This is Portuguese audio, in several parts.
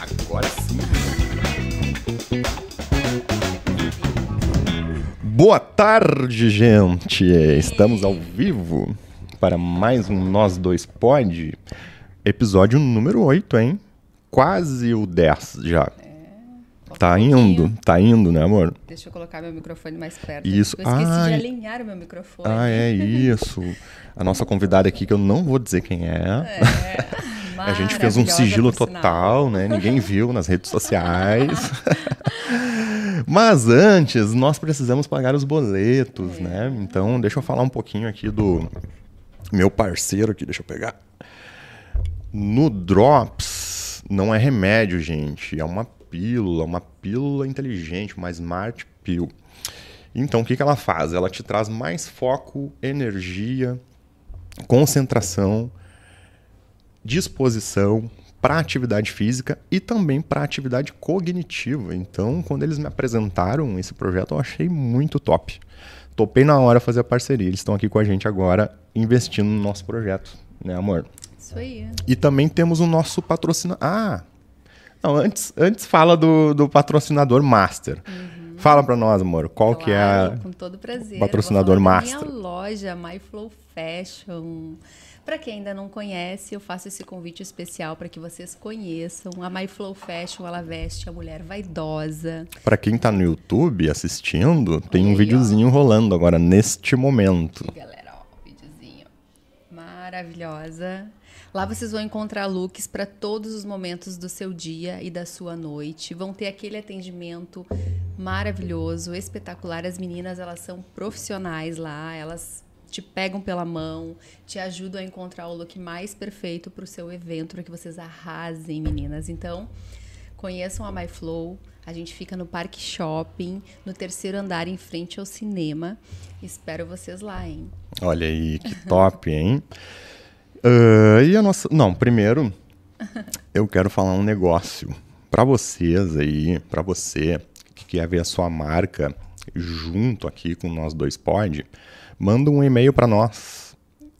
Agora sim. Boa tarde, gente. Estamos ao vivo para mais um Nós Dois Pod, episódio número 8, hein? Quase o 10 já. Tá indo, tá indo, né, amor? Deixa eu colocar meu microfone mais perto. Isso. Eu esqueci Ai. de alinhar o meu microfone. Ah, é isso. A nossa convidada aqui, que eu não vou dizer quem é. É, A gente fez um sigilo total, né? Ninguém viu nas redes sociais. Mas antes, nós precisamos pagar os boletos, né? Então, deixa eu falar um pouquinho aqui do meu parceiro aqui, deixa eu pegar. No Drops, não é remédio, gente. É uma pílula, uma pílula inteligente, uma Smart Pill. Então, o que, que ela faz? Ela te traz mais foco, energia, concentração, disposição para atividade física e também para atividade cognitiva. Então, quando eles me apresentaram esse projeto, eu achei muito top. Topei na hora fazer a parceria. Eles estão aqui com a gente agora, investindo no nosso projeto, né, amor? Isso aí. E também temos o nosso patrocinador. Ah! Não, antes, antes fala do, do patrocinador master. Fala para nós, amor, qual que é Claro, a... com todo prazer. patrocinador master? Minha loja, My Flow Fashion. Para quem ainda não conhece, eu faço esse convite especial para que vocês conheçam. A My Flow Fashion, ela veste a mulher vaidosa. Para quem tá no YouTube assistindo, tem Olha um aí, ó. videozinho rolando agora neste momento. Galera, ó, o videozinho. Maravilhosa. Lá vocês vão encontrar looks para todos os momentos do seu dia e da sua noite. Vão ter aquele atendimento maravilhoso, espetacular. As meninas, elas são profissionais lá, elas te pegam pela mão, te ajudam a encontrar o look mais perfeito para o seu evento, para que vocês arrasem, meninas. Então, Conheçam a My Flow. A gente fica no Parque Shopping, no terceiro andar, em frente ao cinema. Espero vocês lá, hein? Olha aí, que top, hein? Ah, e a nossa. Não, primeiro, eu quero falar um negócio para vocês aí, para você que quer ver a sua marca junto aqui com nós dois pod, manda um e-mail para nós.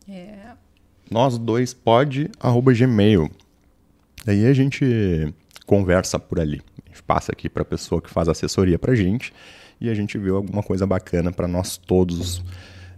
É. nós dois pod arroba gmail. Daí a gente conversa por ali. A gente passa aqui para a pessoa que faz assessoria para gente e a gente vê alguma coisa bacana para nós todos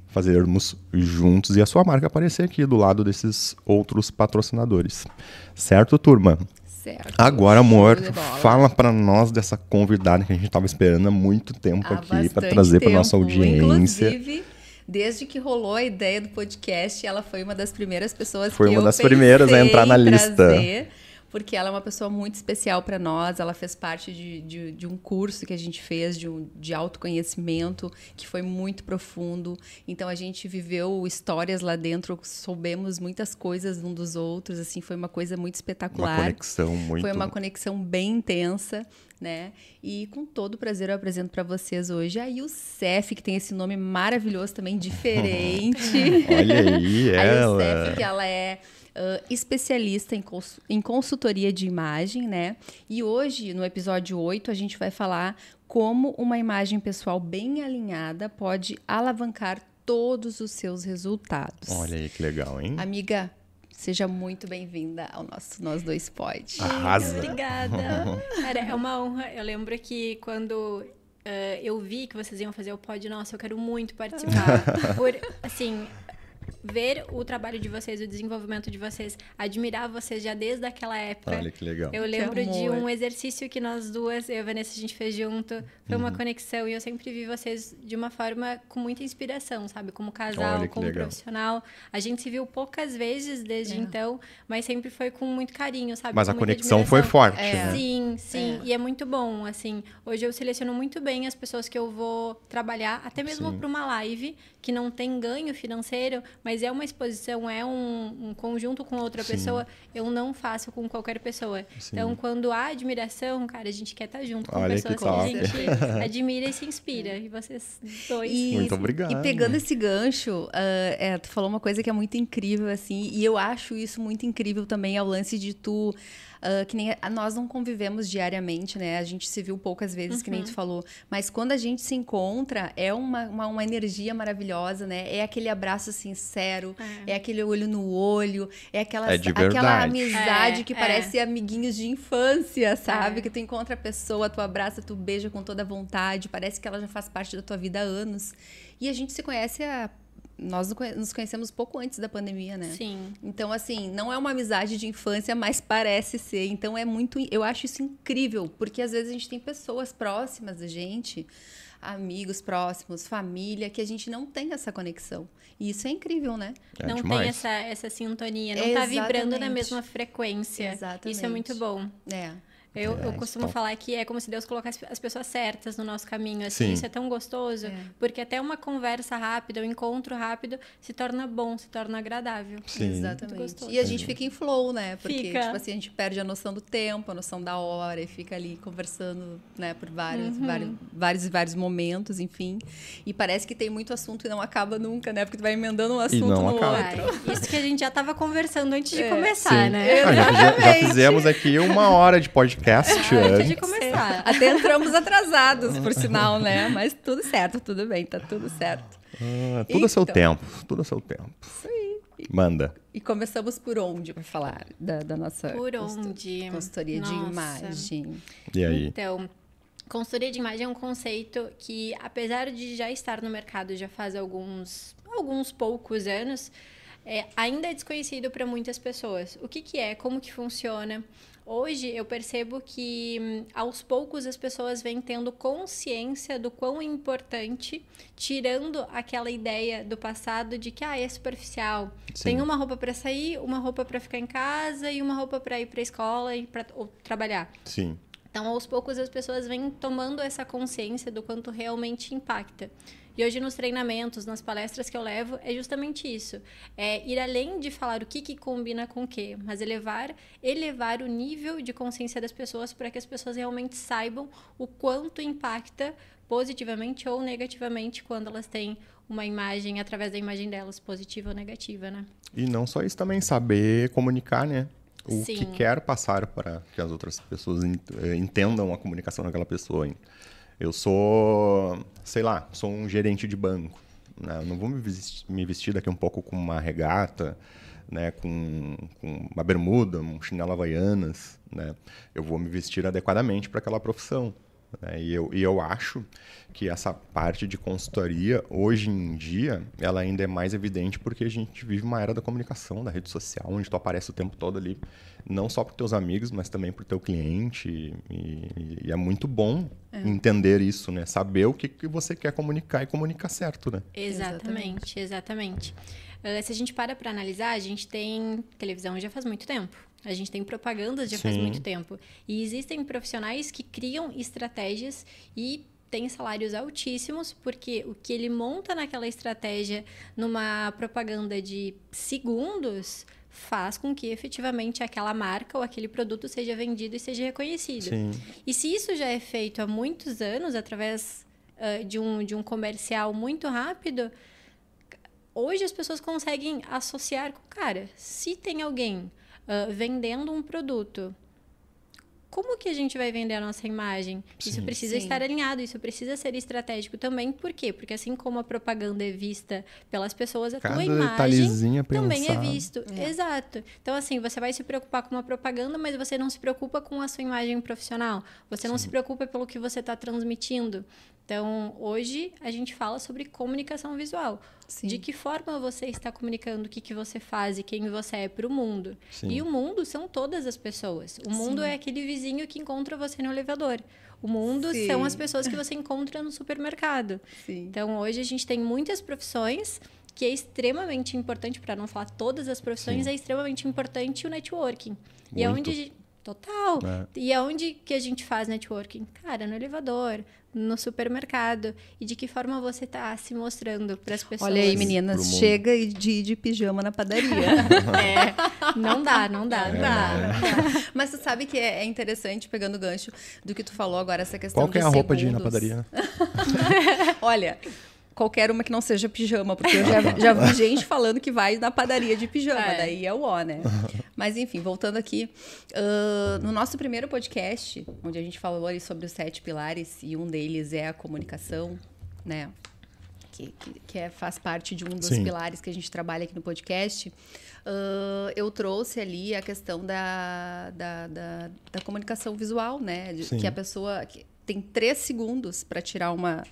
fazermos juntos e a sua marca aparecer aqui do lado desses outros patrocinadores. Certo, turma? Certo. Agora, amor, fala para nós dessa convidada que a gente estava esperando há muito tempo Há aqui para trazer para nossa audiência. Inclusive, desde que rolou a ideia do podcast, ela foi uma das primeiras pessoas Foi que uma eu das primeiras a entrar na lista. trazer, porque ela é uma pessoa muito especial para nós. Ela fez parte de, de, de um curso que a gente fez de, um, de autoconhecimento que foi muito profundo. Então a gente viveu histórias lá dentro, soubemos muitas coisas um dos outros. Assim, foi uma coisa muito Uma espetacular. conexão muito Foi uma conexão bem intensa, né? E com todo prazer eu apresento para vocês hoje a Youssef, que tem esse nome maravilhoso também, diferente. Olha aí, a ela. Youssef, que ela é ah, especialista em, cons- em consultoria de imagem, né? E hoje, no episódio 8, a gente vai falar como uma imagem pessoal bem alinhada pode alavancar todos os seus resultados. Olha aí que legal, hein? Amiga, seja muito bem-vinda ao nosso Nós Dois Pod. Arrasa. Obrigada. Cara, é uma honra. Eu lembro que quando eh, eu vi que vocês iam fazer o pod, nossa, eu quero muito participar. Por, assim, ver o trabalho de vocês, o desenvolvimento de vocês, admirar vocês já desde aquela época. Olha que legal. Eu lembro de um exercício que nós duas, eu e a Vanessa, a gente fez junto. Foi Uhum. uma conexão e eu sempre vi vocês de uma forma com muita inspiração, sabe? Como casal, como legal. profissional. A gente se viu poucas vezes desde É. então, mas sempre foi com muito carinho, sabe? Mas Com a conexão foi admiração. forte, É. né? Sim, sim. E é muito bom, assim. Hoje eu seleciono muito bem as pessoas que eu vou trabalhar, até mesmo para uma live que não tem ganho financeiro, mas é uma exposição, é um, um conjunto com outra Sim. pessoa. Eu não faço com qualquer pessoa. Sim. Então, quando há admiração, cara, a gente quer estar junto com Olha que pessoas que, top. a gente admira e se inspira. E vocês dois. E- Muito obrigado. E pegando esse gancho, ah, é, tu falou uma coisa que é muito incrível, assim, e eu acho isso muito incrível também, é o lance de tu Uh, que nem a, nós não convivemos diariamente, né? A gente se viu poucas vezes, uhum. que nem tu falou. Mas quando a gente se encontra, é uma, uma, uma energia maravilhosa, né? É aquele abraço sincero, é, é aquele olho no olho, é aquela, é aquela amizade é, que parece amiguinhos de infância, sabe? Que tu encontra a pessoa, tu abraça, tu beija com toda vontade, parece que ela já faz parte da tua vida há anos. E a gente se conhece há nós nos conhecemos pouco antes da pandemia, né? Sim. Então, assim, não é uma amizade de infância, mas parece ser. Então, é muito. Eu acho isso incrível, porque às vezes a gente tem pessoas próximas da gente, amigos próximos, família, que a gente não tem essa conexão. E isso é incrível, né? É não demais. tem essa, essa sintonia, não está vibrando na mesma frequência. Exatamente. Isso é muito bom. É. Eu, eu costumo falar que é como se Deus colocasse as pessoas certas no nosso caminho. Assim, isso é tão gostoso, é. porque até uma conversa rápida, um encontro rápido, se torna bom, se torna agradável. Sim. Exatamente. E a gente fica em flow, né? Porque, fica. tipo assim, a gente perde a noção do tempo, a noção da hora, e fica ali conversando, né, por vários, uhum. vários, vários e vários momentos, enfim. E parece que tem muito assunto e não acaba nunca, né? Porque tu vai emendando um assunto no acaba. outro. isso que a gente já estava conversando antes de é. começar, Sim. né? Ah, já, já fizemos aqui uma hora de podcast podcast ah, antes. de começar. Até entramos atrasados, por sinal, né? Mas tudo certo, tudo bem, tá tudo certo. Ah, tudo então, a seu então. tempo, tudo a seu tempo. Isso aí. Manda. E começamos por onde para falar da, da, nossa por onde? consultoria nossa. de imagem? E aí? Então, consultoria de imagem é um conceito que, apesar de já estar no mercado já faz alguns, alguns poucos anos, é, ainda é desconhecido para muitas pessoas. O que, que é, como que funciona, Hoje eu percebo que hum, aos poucos as pessoas vêm tendo consciência do quão importante, tirando aquela ideia do passado de que ah, é superficial. Sim. Tem uma roupa para sair, uma roupa para ficar em casa e uma roupa para ir para a escola e para trabalhar. Sim. Então, aos poucos as pessoas vêm tomando essa consciência do quanto realmente impacta. E hoje nos treinamentos, nas palestras que eu levo, é justamente isso. É ir além de falar o que, que combina com o quê, mas elevar, elevar o nível de consciência das pessoas para que as pessoas realmente saibam o quanto impacta positivamente ou negativamente quando elas têm uma imagem através da imagem delas, positiva ou negativa, né? E não só isso também, saber comunicar, né? O Sim. que quer passar para que as outras pessoas eh, entendam a comunicação daquela pessoa. Eu sou, sei lá, sou um gerente de banco. Né? Não vou me vestir, me vestir daqui um pouco com uma regata, né? com, com uma bermuda, um chinelo havaianas. Né? Eu vou me vestir adequadamente para aquela profissão. Né? E, eu, e eu acho que essa parte de consultoria, hoje em dia, ela ainda é mais evidente porque a gente vive uma era da comunicação, da rede social, onde tu aparece o tempo todo ali, não só para teus amigos, mas também para o teu cliente. E, e, é muito bom é. entender isso, né? Saber o que, que você quer comunicar e comunicar certo, né? Exatamente, exatamente. Uh, se a gente para para analisar, a gente tem televisão já faz muito tempo. A gente tem propagandas já Sim. faz muito tempo. E existem profissionais que criam estratégias e têm salários altíssimos, porque o que ele monta naquela estratégia numa propaganda de segundos faz com que efetivamente aquela marca ou aquele produto seja vendido e seja reconhecido. Sim. E se isso já é feito há muitos anos, através uh, de, um, de um comercial muito rápido, hoje as pessoas conseguem associar com, cara, se tem alguém uh, vendendo um produto. Como que a gente vai vender a nossa imagem? Sim, isso precisa sim. estar alinhado, isso precisa ser estratégico também. Por quê? Porque assim como a propaganda é vista pelas pessoas, a Cada tua imagem também é visto. É. Exato. Então, assim, você vai se preocupar com uma propaganda, mas você não se preocupa com a sua imagem profissional. Você sim. não se preocupa pelo que você está transmitindo. Então, hoje a gente fala sobre comunicação visual. Sim. De que forma você está comunicando o que, que você faz e quem você é para o mundo. Sim. E o mundo são todas as pessoas. O mundo Sim. é aquele vizinho que encontra você no elevador. O mundo são as pessoas que você encontra no supermercado. Então, hoje a gente tem muitas profissões que é extremamente importante, para não falar todas as profissões, é extremamente importante o networking. Muito. E é onde Total. É. E aonde que a gente faz networking? Cara, no elevador, no supermercado. E de que forma você está se mostrando para as pessoas? Olha aí, meninas, chega de, de pijama na padaria. é, não dá, não dá, é. não, dá, não dá. Mas tu sabe que é, é interessante, pegando o gancho do que tu falou agora, essa questão Qual que é a roupa de ir na padaria? Olha, qualquer uma que não seja pijama, porque eu já, já vi gente falando que vai na padaria de pijama, É. daí é o ó, né? Mas enfim, voltando aqui, ah, no nosso primeiro podcast, onde a gente falou ali sobre os sete pilares, e um deles é a comunicação, né? Que, que, que é, faz parte de um dos Sim. pilares que a gente trabalha aqui no podcast. ah, eu trouxe ali a questão da, da, da, da comunicação visual, né? De- que a pessoa que tem três segundos para tirar uma,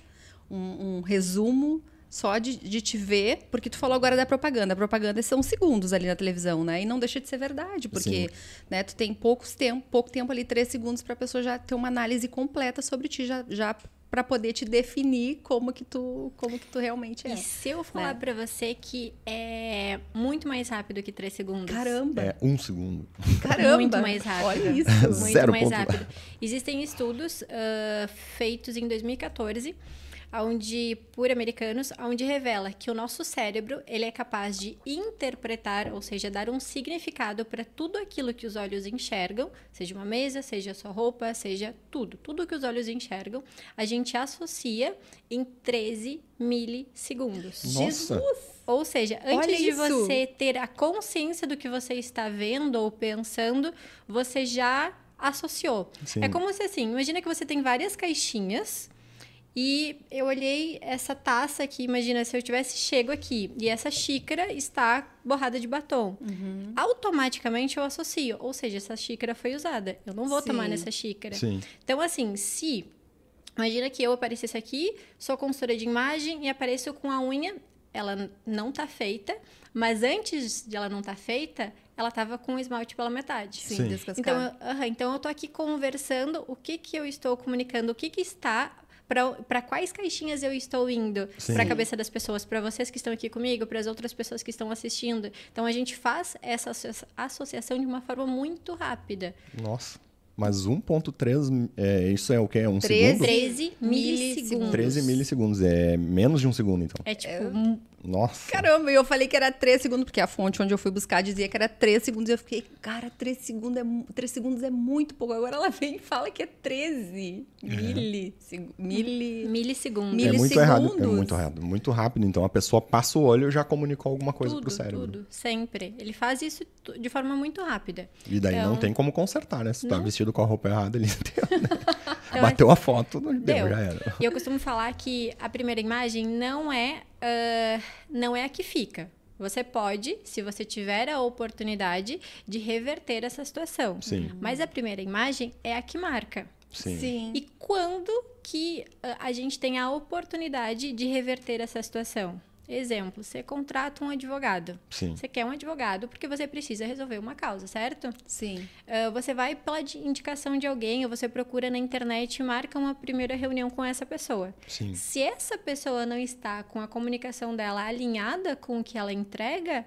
um, um resumo só de, de te ver, porque tu falou agora da propaganda. A propaganda são segundos ali na televisão, né? E não deixa de ser verdade, porque né, tu tem poucos tempo, pouco tempo ali, três segundos para a pessoa já ter uma análise completa sobre ti, já, já para poder te definir como que tu, como que tu realmente é. E se eu falar né? pra você que é muito mais rápido que 3 segundos? Caramba, É um segundo. caramba. Muito mais rápido. Olha isso. Muito Zero mais ponto. rápido. Existem estudos ah, feitos em 2014, onde, por americanos, onde revela que o nosso cérebro ele é capaz de interpretar, ou seja, dar um significado para tudo aquilo que os olhos enxergam, seja uma mesa, seja sua roupa, seja tudo, tudo que os olhos enxergam, a gente associa em 13 milissegundos. Nossa. Ou seja, Olha antes de isso. você ter a consciência do que você está vendo ou pensando, você já associou. Sim. É como se assim, imagina que você tem várias caixinhas e eu olhei essa taça aqui, imagina se eu tivesse chego aqui e essa xícara está borrada de batom. Uhum. Automaticamente eu associo, ou seja, essa xícara foi usada. Eu não vou tomar Sim. nessa xícara. Sim. Então, assim, se. Imagina que eu aparecesse aqui, sou consultora de imagem e apareço com a unha, ela não tá feita, mas antes de ela não tá feita, ela tava com o esmalte pela metade. Sim, Sim. Então, eu, aham, então eu tô aqui conversando o que que eu estou comunicando, o que que está para quais caixinhas eu estou indo para a cabeça das pessoas, para vocês que estão aqui comigo, para as outras pessoas que estão assistindo. Então a gente faz essa associa- associação de uma forma muito rápida. Nossa. Mas 1.3, é, isso é o quê? É um 13 segundo? 13 milissegundos. milissegundos. 13 milissegundos. É menos de um segundo, então. É tipo, um- Nossa. Caramba, e eu falei que era 3 segundos, porque a fonte onde eu fui buscar dizia que era 3 segundos. E eu fiquei, cara, 3 segundos é, mu- 3 segundos é muito pouco. Agora ela vem e fala que é 13 milisseg- mili... milissegundos. Mil- É muito errado. É milissegundos. muito errado. Muito rápido. Então a pessoa passa o olho e já comunicou alguma coisa tudo, pro cérebro. tudo, sempre. Ele faz isso de forma muito rápida. E daí não Então- tem como consertar, né? Se tu tá Não. vestido com a roupa errada ali, deu, né? Então, Bateu a foto, não deu, Deu. já era. E eu costumo falar que a primeira imagem não é, ah, não é a que fica. Você pode, se você tiver a oportunidade, de reverter essa situação. Sim. Mas a primeira imagem é a que marca. Sim. E quando que ah, a gente tem a oportunidade de reverter essa situação? Exemplo, você contrata um advogado. Sim. Você quer um advogado porque você precisa resolver uma causa, certo? Sim. Ah, você vai pela di- indicação de alguém ou você procura na internet e marca uma primeira reunião com essa pessoa. Sim. Se essa pessoa não está com a comunicação dela alinhada com o que ela entrega,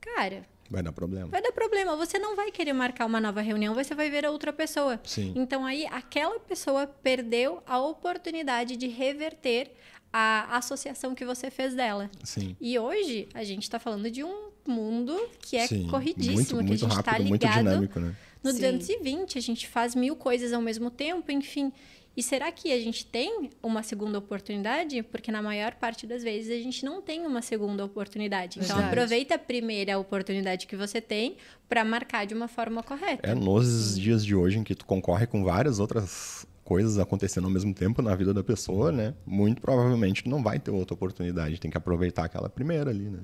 cara, Vai dar problema. vai dar problema. Você não vai querer marcar uma nova reunião, você vai ver a outra pessoa. Sim. Então aí aquela pessoa perdeu a oportunidade de reverter a associação que você fez dela. Sim. E hoje a gente está falando de um mundo que é Sim. corridíssimo, muito, que a muito gente está rápido, muito ligado dinâmico, né? no Sim. 220, a gente faz mil coisas ao mesmo tempo, enfim. E será que a gente tem uma segunda oportunidade? Porque na maior parte das vezes a gente não tem uma segunda oportunidade. Então Verdade. aproveita a primeira oportunidade que você tem para marcar de uma forma correta. É nos dias de hoje em que tu concorre com várias outras coisas acontecendo ao mesmo tempo na vida da pessoa, né? Muito provavelmente não vai ter outra oportunidade. Tem que aproveitar aquela primeira ali, né?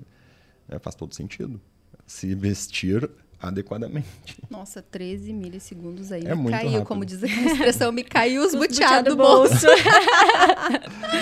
É, faz todo sentido. Se vestir adequadamente. Nossa, 13 milissegundos aí. É me muito caiu, rápido. como diz a expressão, me caiu os Os buteados buteado do bolso.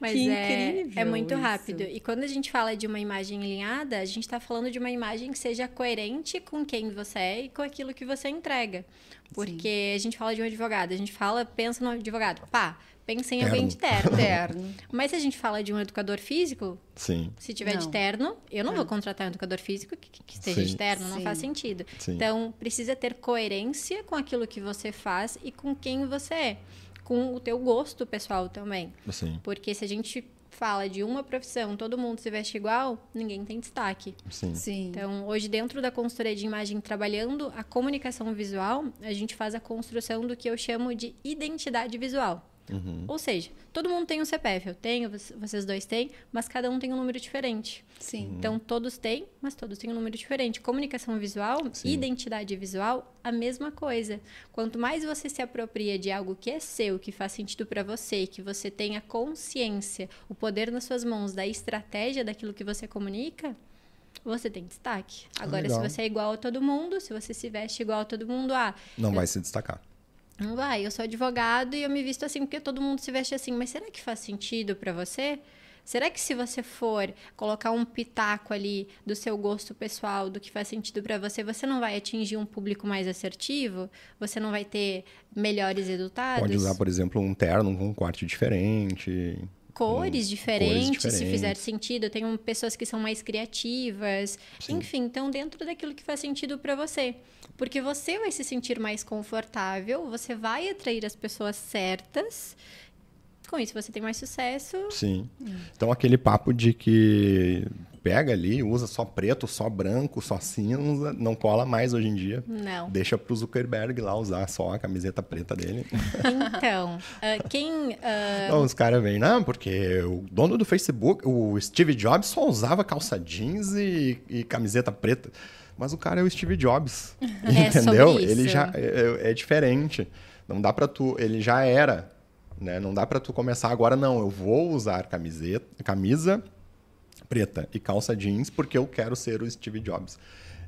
Mas Que é, incrível é muito isso. rápido. E quando a gente fala de uma imagem alinhada, a gente está falando de uma imagem que seja coerente com quem você é e com aquilo que você entrega. Porque a gente fala de um advogado, a gente fala, pensa no advogado, pá, pensa em alguém de terno. Terno. Mas se a gente fala de um educador físico, Sim, se tiver de Não. terno, eu não vou contratar um educador físico que, que esteja Sim. de terno, não Sim. faz sentido. sim. Então, precisa ter coerência com aquilo que você faz e com quem você é. Com o teu gosto pessoal também. Sim, Porque se a gente fala de uma profissão, todo mundo se veste igual, ninguém tem destaque. sim. Sim. Então, hoje, dentro da consultoria de imagem, trabalhando a comunicação visual, a gente faz a construção do que eu chamo de identidade visual. Uhum. Ou seja, todo mundo tem um CPF, eu tenho, vocês dois têm, mas cada um tem um número diferente. Sim. Então todos têm, mas todos têm um número diferente. Comunicação visual, Sim. identidade visual, a mesma coisa. Quanto mais você se apropria de algo que é seu, que faz sentido para você, que você tenha consciência, o poder nas suas mãos da estratégia daquilo que você comunica, você tem destaque. Agora, se Legal. você é igual a todo mundo, se você se veste igual a todo mundo, ah, Não eu vai se destacar. Não vai, eu sou advogado e eu me visto assim porque todo mundo se veste assim. Mas será que faz sentido para você? Será que se você for colocar um pitaco ali do seu gosto pessoal, do que faz sentido para você, você não vai atingir um público mais assertivo? Você não vai ter melhores resultados? Pode usar, por exemplo, um terno com um corte diferente. Cores diferentes, se diferentes. fizer sentido. Tenho pessoas que são mais criativas. Sim. Enfim, então dentro daquilo que faz sentido para você. Porque você vai se sentir mais confortável, você vai atrair as pessoas certas. Com isso você tem mais sucesso. Sim. Então aquele papo de que pega ali, usa só preto, só branco, só cinza, não cola mais hoje em dia. Não. Deixa pro Zuckerberg lá usar só a camiseta preta dele. Então, ah, quem ah, Então os caras vêm, não, porque o dono do Facebook, o Steve Jobs, só usava calça jeans e, e camiseta preta. Mas o cara é o Steve Jobs. É entendeu? Ele já é, é diferente. Não dá pra tu. Ele já era. Né? Não dá pra tu começar agora, não. Eu vou usar camiseta, camisa preta e calça jeans porque eu quero ser o Steve Jobs.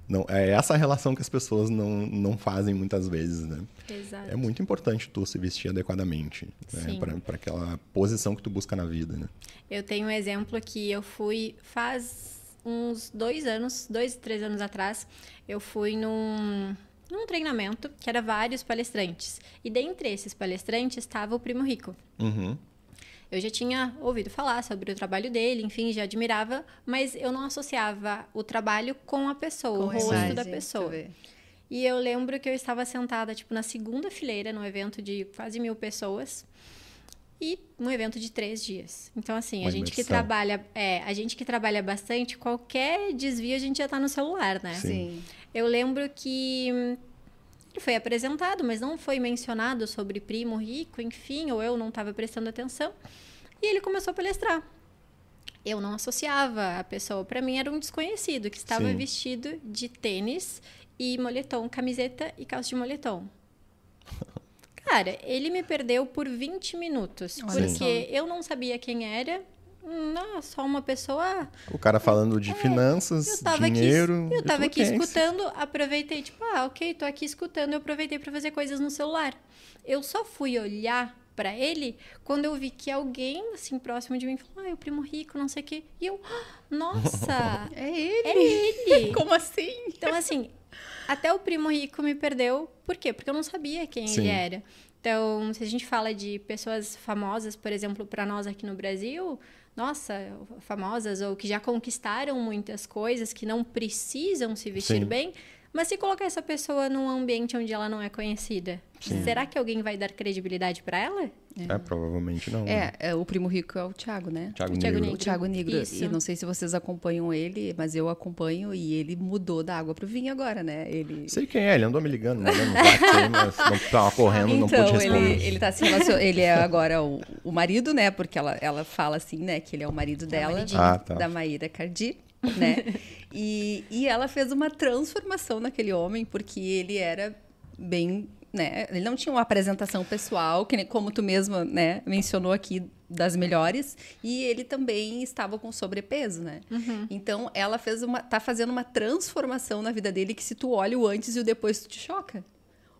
Não, é essa relação que as pessoas não, não fazem muitas vezes, né? Exato. É muito importante tu se vestir adequadamente, né? Para aquela posição que tu busca na vida, né? Eu tenho um exemplo que eu fui faz uns dois anos, dois, três anos atrás, eu fui num, num treinamento que era vários palestrantes. E dentre esses palestrantes estava o Primo Rico. Uhum. Eu já tinha ouvido falar sobre o trabalho dele, enfim, já admirava, mas eu não associava o trabalho com a pessoa, o Com a rosto imagem, da pessoa. ver. E eu lembro que eu estava sentada, tipo, na segunda fileira, num evento de quase mil pessoas. E um evento de três dias. Então, assim, Uma a gente que imersão. trabalha. É, a gente que trabalha bastante, qualquer desvio a gente já tá no celular, né? Sim. Sim. Eu lembro que ele foi apresentado, mas não foi mencionado sobre primo rico, enfim, ou eu não estava prestando atenção. E ele começou a palestrar. Eu não associava a pessoa, para mim era um desconhecido que estava Sim. vestido de tênis e moletom, camiseta e calça de moletom. Cara, ele me perdeu por 20 minutos, Olha porque só. eu não sabia quem era. Não, só uma pessoa O cara falando de finanças, É, eu tava dinheiro. aqui, eu tava aqui quem? escutando, aproveitei, tipo, ah, ok, tô aqui escutando, eu aproveitei pra fazer coisas no celular. Eu só fui olhar pra ele quando eu vi que alguém, assim, próximo de mim, falou, ah, é o primo rico, não sei o quê. E eu, "Ah, nossa, É ele. é ele. Como assim? Então, assim, até o primo rico me perdeu. Por quê? Porque eu não sabia quem Sim. ele era. Então, se a gente fala de pessoas famosas, por exemplo, para nós aqui no Brasil, nossa, famosas ou que já conquistaram muitas coisas, que não precisam se vestir Sim. bem, mas se colocar essa pessoa num ambiente onde ela não é conhecida, será que alguém vai dar credibilidade para ela? É, provavelmente não. É, é, o primo rico é o Thiago, né? Thiago O Thiago Negro. Negro. O Thiago Negro. Isso. E não sei se vocês acompanham ele, mas eu acompanho e ele mudou da água pro vinho agora, né? Ele. Sei quem é, ele andou me ligando, um WhatsApp aí, mas não tava correndo, não pude Então, responder. ele, ele tá se relacion... ele é agora o, o marido, né? Porque ela, ela fala assim, né? Que ele é o marido dela. Ah, tá. da Maíra Cardi, né? e, e ela fez uma transformação naquele homem, porque ele era bem, né? Ele não tinha uma apresentação pessoal, que como tu mesma, né, mencionou aqui das melhores, e ele também estava com sobrepeso, né? Então, ela fez uma tá fazendo uma transformação na vida dele que se tu olha o antes e o depois tu te choca.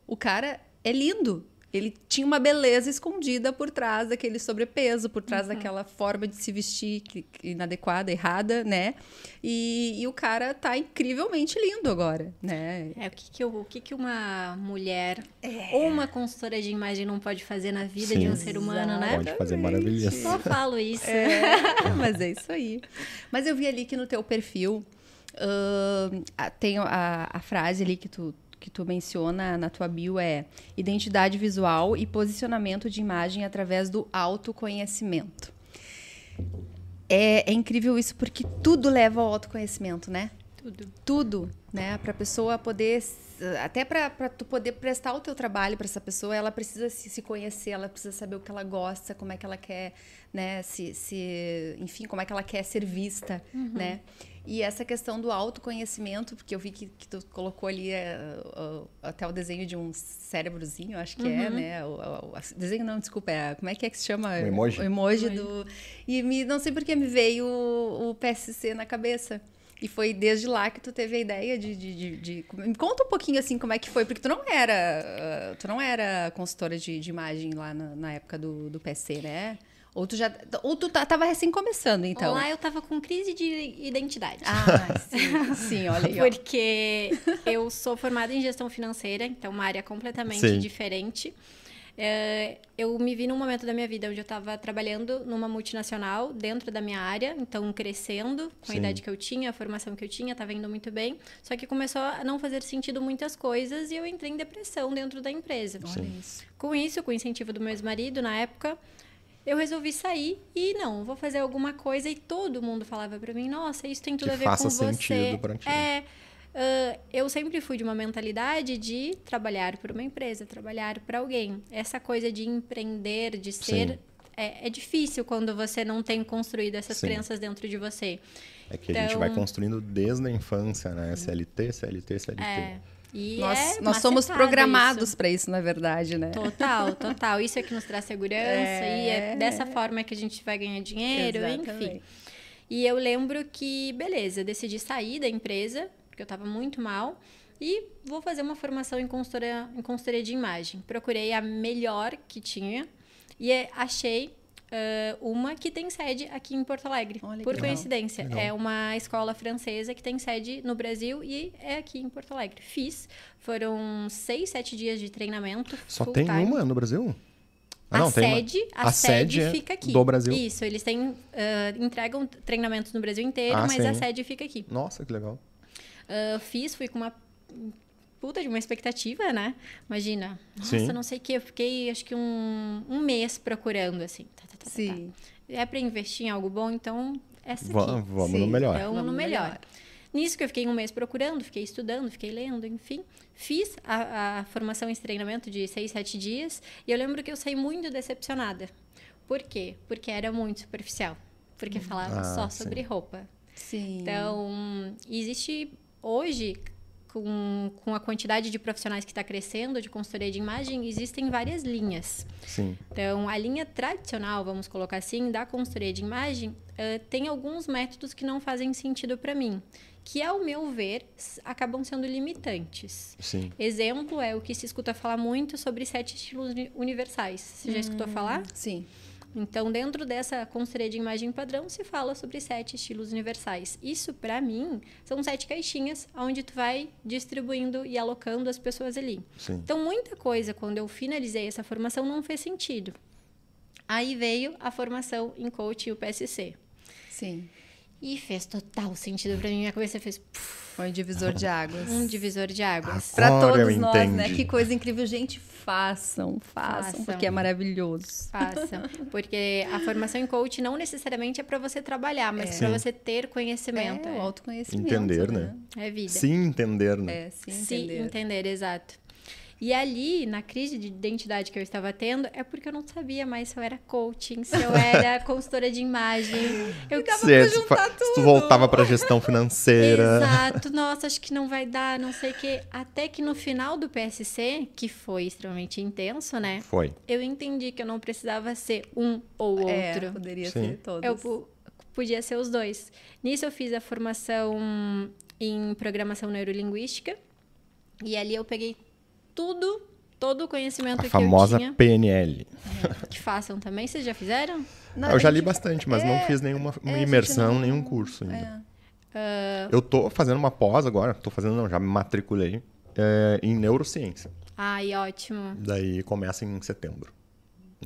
O cara é lindo. Ele tinha uma beleza escondida por trás daquele sobrepeso, por trás daquela forma de se vestir inadequada, errada, né? E, e o cara tá incrivelmente lindo agora, né? É, o que, que, eu- o que, que uma mulher ou uma consultora de imagem não pode fazer na vida de Sim. um ser humano, né? Pode fazer maravilhas. Só falo isso. Mas é isso aí. Mas eu vi ali que no teu perfil a- tem a, a frase ali que tu, que tu menciona na tua bio é identidade visual e posicionamento de imagem através do autoconhecimento. É, é incrível isso porque tudo leva ao autoconhecimento, né? Tudo. Tudo, né? Para a pessoa poder, até para tu poder prestar o teu trabalho para essa pessoa, ela precisa se, se, conhecer, ela precisa saber o que ela gosta, como é que ela quer, né? Se, se enfim, como é que ela quer ser vista, uhum. né? E essa questão do autoconhecimento, porque eu vi que, que tu colocou ali uh, uh, até o desenho de um cérebrozinho, acho que é, uhum. é, né? O, o, o, desenho não, desculpa, é, como é que é que se chama? O emoji. O emoji, emoji. do... E me, não sei porque me veio o, o PSC na cabeça. E foi desde lá que tu teve a ideia de, de, de, de, Me conta um pouquinho assim como é que foi, porque tu não era. Uh, tu não era consultora de, de imagem lá na, na, época do, do PC, né? Ou tu já. Ou tu tava recém começando, então? Lá eu tava com crise de identidade. Ah, sim. sim, olha aí. Ó. Porque eu sou formada em gestão financeira, então uma área completamente sim. diferente. É, eu me vi num momento da minha vida onde eu estava trabalhando numa multinacional dentro da minha área, então crescendo com a Sim. idade que eu tinha, a formação que eu tinha, estava indo muito bem. Só que começou a não fazer sentido muitas coisas e eu entrei em depressão dentro da empresa. Olha isso. Com isso, com o incentivo do meu ex-marido na época, eu resolvi sair e não, vou fazer alguma coisa e todo mundo falava para mim, nossa, isso tem tudo que a ver com você. Sentido pra ti. É, uh, eu sempre fui de uma mentalidade de trabalhar por uma empresa, trabalhar para alguém. Essa coisa de empreender, de ser é, é, difícil quando você não tem construído essas Sim. crenças dentro de você. É que então, a gente vai então construindo desde a infância, né? CLT, CLT, CLT. É. E nós, é nós somos programados para isso, na verdade, né? Total, total. Isso é que nos traz segurança é... e é dessa forma que a gente vai ganhar dinheiro, Exatamente. enfim. E eu lembro que, beleza, decidi sair da empresa, porque eu estava muito mal, e vou fazer uma formação em consultoria, em consultoria de imagem. Procurei a melhor que tinha e achei uh, uma que tem sede aqui em Porto Alegre. Olha, por coincidência. Legal. É uma escola francesa que tem sede no Brasil e é aqui em Porto Alegre. Fiz. Foram seis, sete dias de treinamento. Só tem time. uma no Brasil? Ah, a não, sede, uma... a, a, sede, sede fica aqui. Do Brasil. Isso, eles têm, uh, entregam treinamentos no Brasil inteiro, ah, mas sim. a sede fica aqui. Nossa, que legal. Uh, fiz, fui com uma puta de uma expectativa, né? Imagina, nossa, Sim. não sei o que, eu fiquei acho que um, um mês procurando, assim. Tá, tá, tá, tá Sim. É para investir em algo bom, então essa aqui. Vamos, vamos Sim. no melhor. Então, vamos no melhor. melhor. Nisso que eu fiquei um mês procurando, fiquei estudando, fiquei lendo, enfim. Fiz a, a formação em treinamento de seis, sete dias e eu lembro que eu saí muito decepcionada. Por quê? Porque era muito superficial. Porque falava ah, só sim. sobre roupa. Sim. Então, existe hoje com, com a quantidade de profissionais que está crescendo de consultoria de imagem, existem várias linhas. Sim. Então, a linha tradicional, vamos colocar assim, da consultoria de imagem, uh, tem alguns métodos que não fazem sentido para mim, que, ao meu ver, acabam sendo limitantes. Sim. Exemplo é o que se escuta falar muito sobre sete estilos universais. Você já escutou hum, falar? Sim. Então, dentro dessa consultoria de imagem padrão, se fala sobre sete estilos universais. Isso, para mim, são sete caixinhas onde tu vai distribuindo e alocando as pessoas ali. Sim. Então, muita coisa, quando eu finalizei essa formação, não fez sentido. Aí veio a formação em coach e o PSC. Sim. E fez total sentido para mim. Minha cabeça fez. Foi um divisor de águas. Um divisor de águas. Para todos nós, né? Que coisa incrível. Gente, façam, façam, façam, porque é maravilhoso. Façam. Porque a formação em coach não necessariamente é para você trabalhar, mas é. para você ter conhecimento. É, o autoconhecimento. Entender, né? né? É vida. Sim, entender, né? É, sim, entender. Sim, entender, exato. E ali, na crise de identidade que eu estava tendo, é porque eu não sabia mais se eu era coaching, se eu era consultora de imagem. Eu dava se, pra juntar tudo. Se tu voltava para gestão financeira. Exato. Nossa, acho que não vai dar, não sei o quê. Até que no final do PSC, que foi extremamente intenso, né? Foi. Eu entendi que eu não precisava ser um ou é, outro. É, poderia Sim. ser todos. Eu podia ser os dois. Nisso eu fiz a formação em programação neurolinguística. E ali eu peguei tudo, todo o conhecimento a que famosa eu tinha. PNL. É, que façam também. Vocês já fizeram? Não, eu já li bastante, mas é, não fiz nenhuma é, imersão, não... nenhum curso ainda. Uh... Eu tô fazendo uma pós agora, tô fazendo não, já me matriculei é, em neurociência. Ai, ótimo. Daí começa em setembro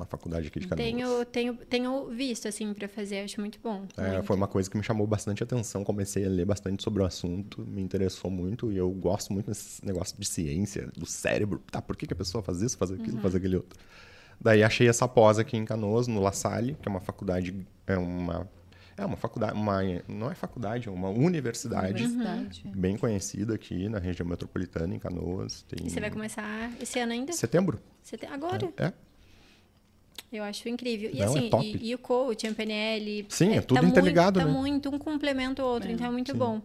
na faculdade aqui de Canoas. Tenho, tenho, tenho visto, assim, para fazer, acho muito bom. É, muito. foi uma coisa que me chamou bastante atenção, comecei a ler bastante sobre o assunto, me interessou muito, e eu gosto muito desse negócio de ciência, do cérebro, tá, por que, que a pessoa faz isso, faz aquilo, uhum. faz aquele outro. Daí achei essa pós aqui em Canoas, no La Salle, que é uma faculdade, é uma É uma faculdade, uma, não é faculdade, é uma universidade, Universidade. bem conhecida aqui na região metropolitana, em Canoas. Tem... E você vai começar esse ano ainda? Setembro. Agora? É. Eu acho incrível. E Não, é assim, top. e, e o coach, a PNL. Sim, é tudo tá interligado, muito, né? Tá muito, um complementa o outro, É, então é muito sim. bom.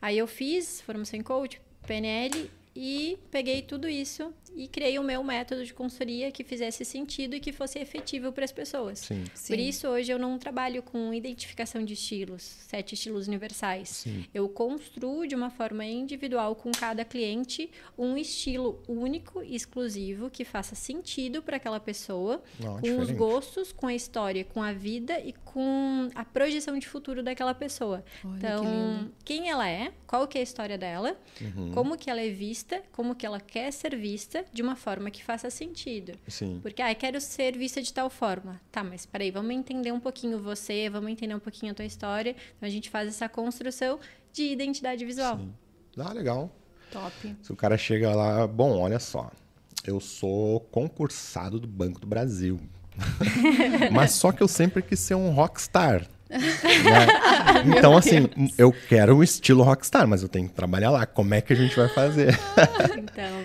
Aí eu fiz formação em coach, PNL, e peguei tudo isso e criei o meu método de consultoria que fizesse sentido e que fosse efetivo para as pessoas. Sim. Sim. Por isso, hoje eu não trabalho com identificação de estilos, sete estilos universais. Sim. Eu construo de uma forma individual com cada cliente um estilo único e exclusivo que faça sentido para aquela pessoa, Não, com os diferente. gostos, com a história, com a vida e com a projeção de futuro daquela pessoa. Olha que então, lindo. quem ela é, qual que é a história dela, Uhum. como que ela é vista, como que ela quer ser vista de uma forma que faça sentido. Sim. Porque, ah, eu quero ser vista de tal forma. Tá, mas peraí, vamos entender um pouquinho você, vamos entender um pouquinho a tua história. Então, a gente faz essa construção de identidade visual. Sim. Ah, legal. Top. Se o cara chega lá, bom, olha só, eu sou concursado do Banco do Brasil. Mas só que eu sempre quis ser um rockstar. né? Então, assim, eu quero o estilo rockstar, mas eu tenho que trabalhar lá. Como é que a gente vai fazer? Então,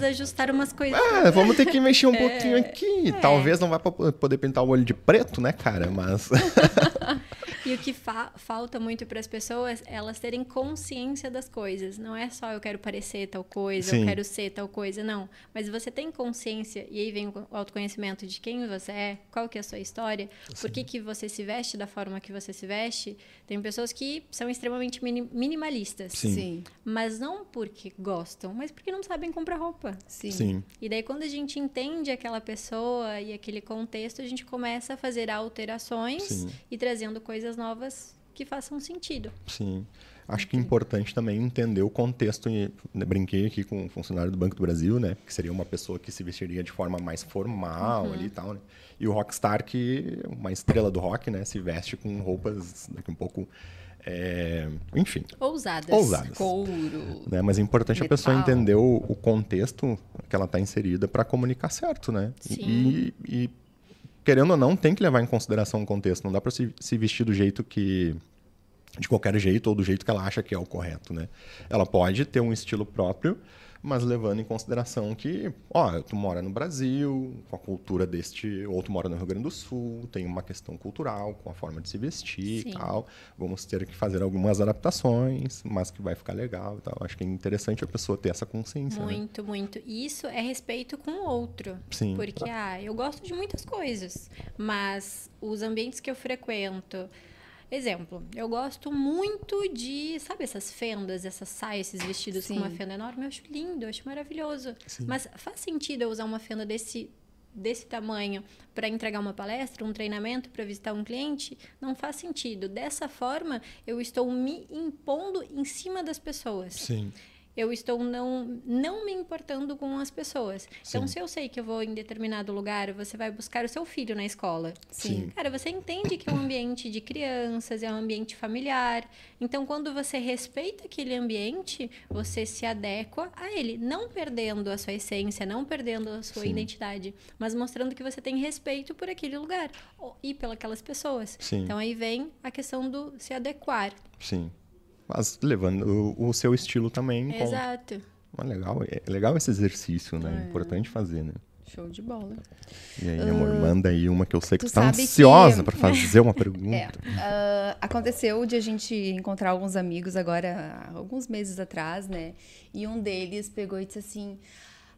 vamos ajustar umas coisas. Ah, vamos ter que mexer um pouquinho aqui. Talvez não vá pra poder pintar o olho de preto, né, cara? Mas. E o que fa- falta muito para as pessoas é elas terem consciência das coisas. Não é só eu quero parecer tal coisa, Sim. eu quero ser tal coisa, não. Mas você tem consciência, e aí vem o autoconhecimento de quem você é, qual que é a sua história, por que, que você se veste da forma que você se veste. Tem pessoas que são extremamente mini- minimalistas. Sim. Sim. Mas não porque gostam, mas porque não sabem comprar roupa. Sim. Sim. E daí, quando a gente entende aquela pessoa e aquele contexto, a gente começa a fazer alterações Sim. e trazendo coisas novas que façam sentido. Sim. Acho que é importante também entender o contexto. né, Brinquei aqui com um funcionário do Banco do Brasil, né? Que seria uma pessoa que se vestiria de forma mais formal ali e tal, né? E o rockstar, que uma estrela do rock, né? Se veste com roupas daqui um pouco... é, Enfim, Ousadas. ousadas. Couro. né? Mas é importante a pessoa Metal. entender o, o contexto que ela está inserida para comunicar certo, né? Sim. E, e, querendo ou não, tem que levar em consideração o contexto. Não dá para se, se vestir do jeito que de qualquer jeito ou do jeito que ela acha que é o correto, né? Ela pode ter um estilo próprio, mas levando em consideração que, ó, tu mora no Brasil, com a cultura deste, ou tu mora no Rio Grande do Sul, tem uma questão cultural com a forma de se vestir Sim. e tal. Vamos ter que fazer algumas adaptações, mas que vai ficar legal e tal. Acho que é interessante a pessoa ter essa consciência, né? Muito, muito. E isso é respeito com o outro. Sim. Porque, ah, eu gosto de muitas coisas, mas os ambientes que eu frequento. Exemplo, eu gosto muito de, sabe, essas fendas, essas saias, esses vestidos Sim. com uma fenda enorme. Eu acho lindo, eu acho maravilhoso. Sim. Mas faz sentido eu usar uma fenda desse, desse tamanho para entregar uma palestra, um treinamento, para visitar um cliente? Não faz sentido. Dessa forma, eu estou me impondo em cima das pessoas Sim. Eu estou não, não me importando com as pessoas. Então, Sim. se eu sei que eu vou em determinado lugar, você vai buscar o seu filho na escola. Sim. Cara, você entende que é um ambiente de crianças, é um ambiente familiar. Então, quando você respeita aquele ambiente, você se adequa a ele, não perdendo a sua essência, não perdendo a sua Sim. identidade, mas mostrando que você tem respeito por aquele lugar e pelas pessoas. Sim. Então, aí vem a questão do se adequar. Sim. Mas levando o, o seu estilo também. com- Exato. Ah, legal, é legal esse exercício, né? É importante fazer, né? Show de bola. E aí, amor, manda aí uma que eu sei que tu tu tá sabe que- ansiosa pra fazer uma É, pergunta. ah, aconteceu de a gente encontrar alguns amigos agora, alguns meses atrás, né? E um deles pegou e disse assim: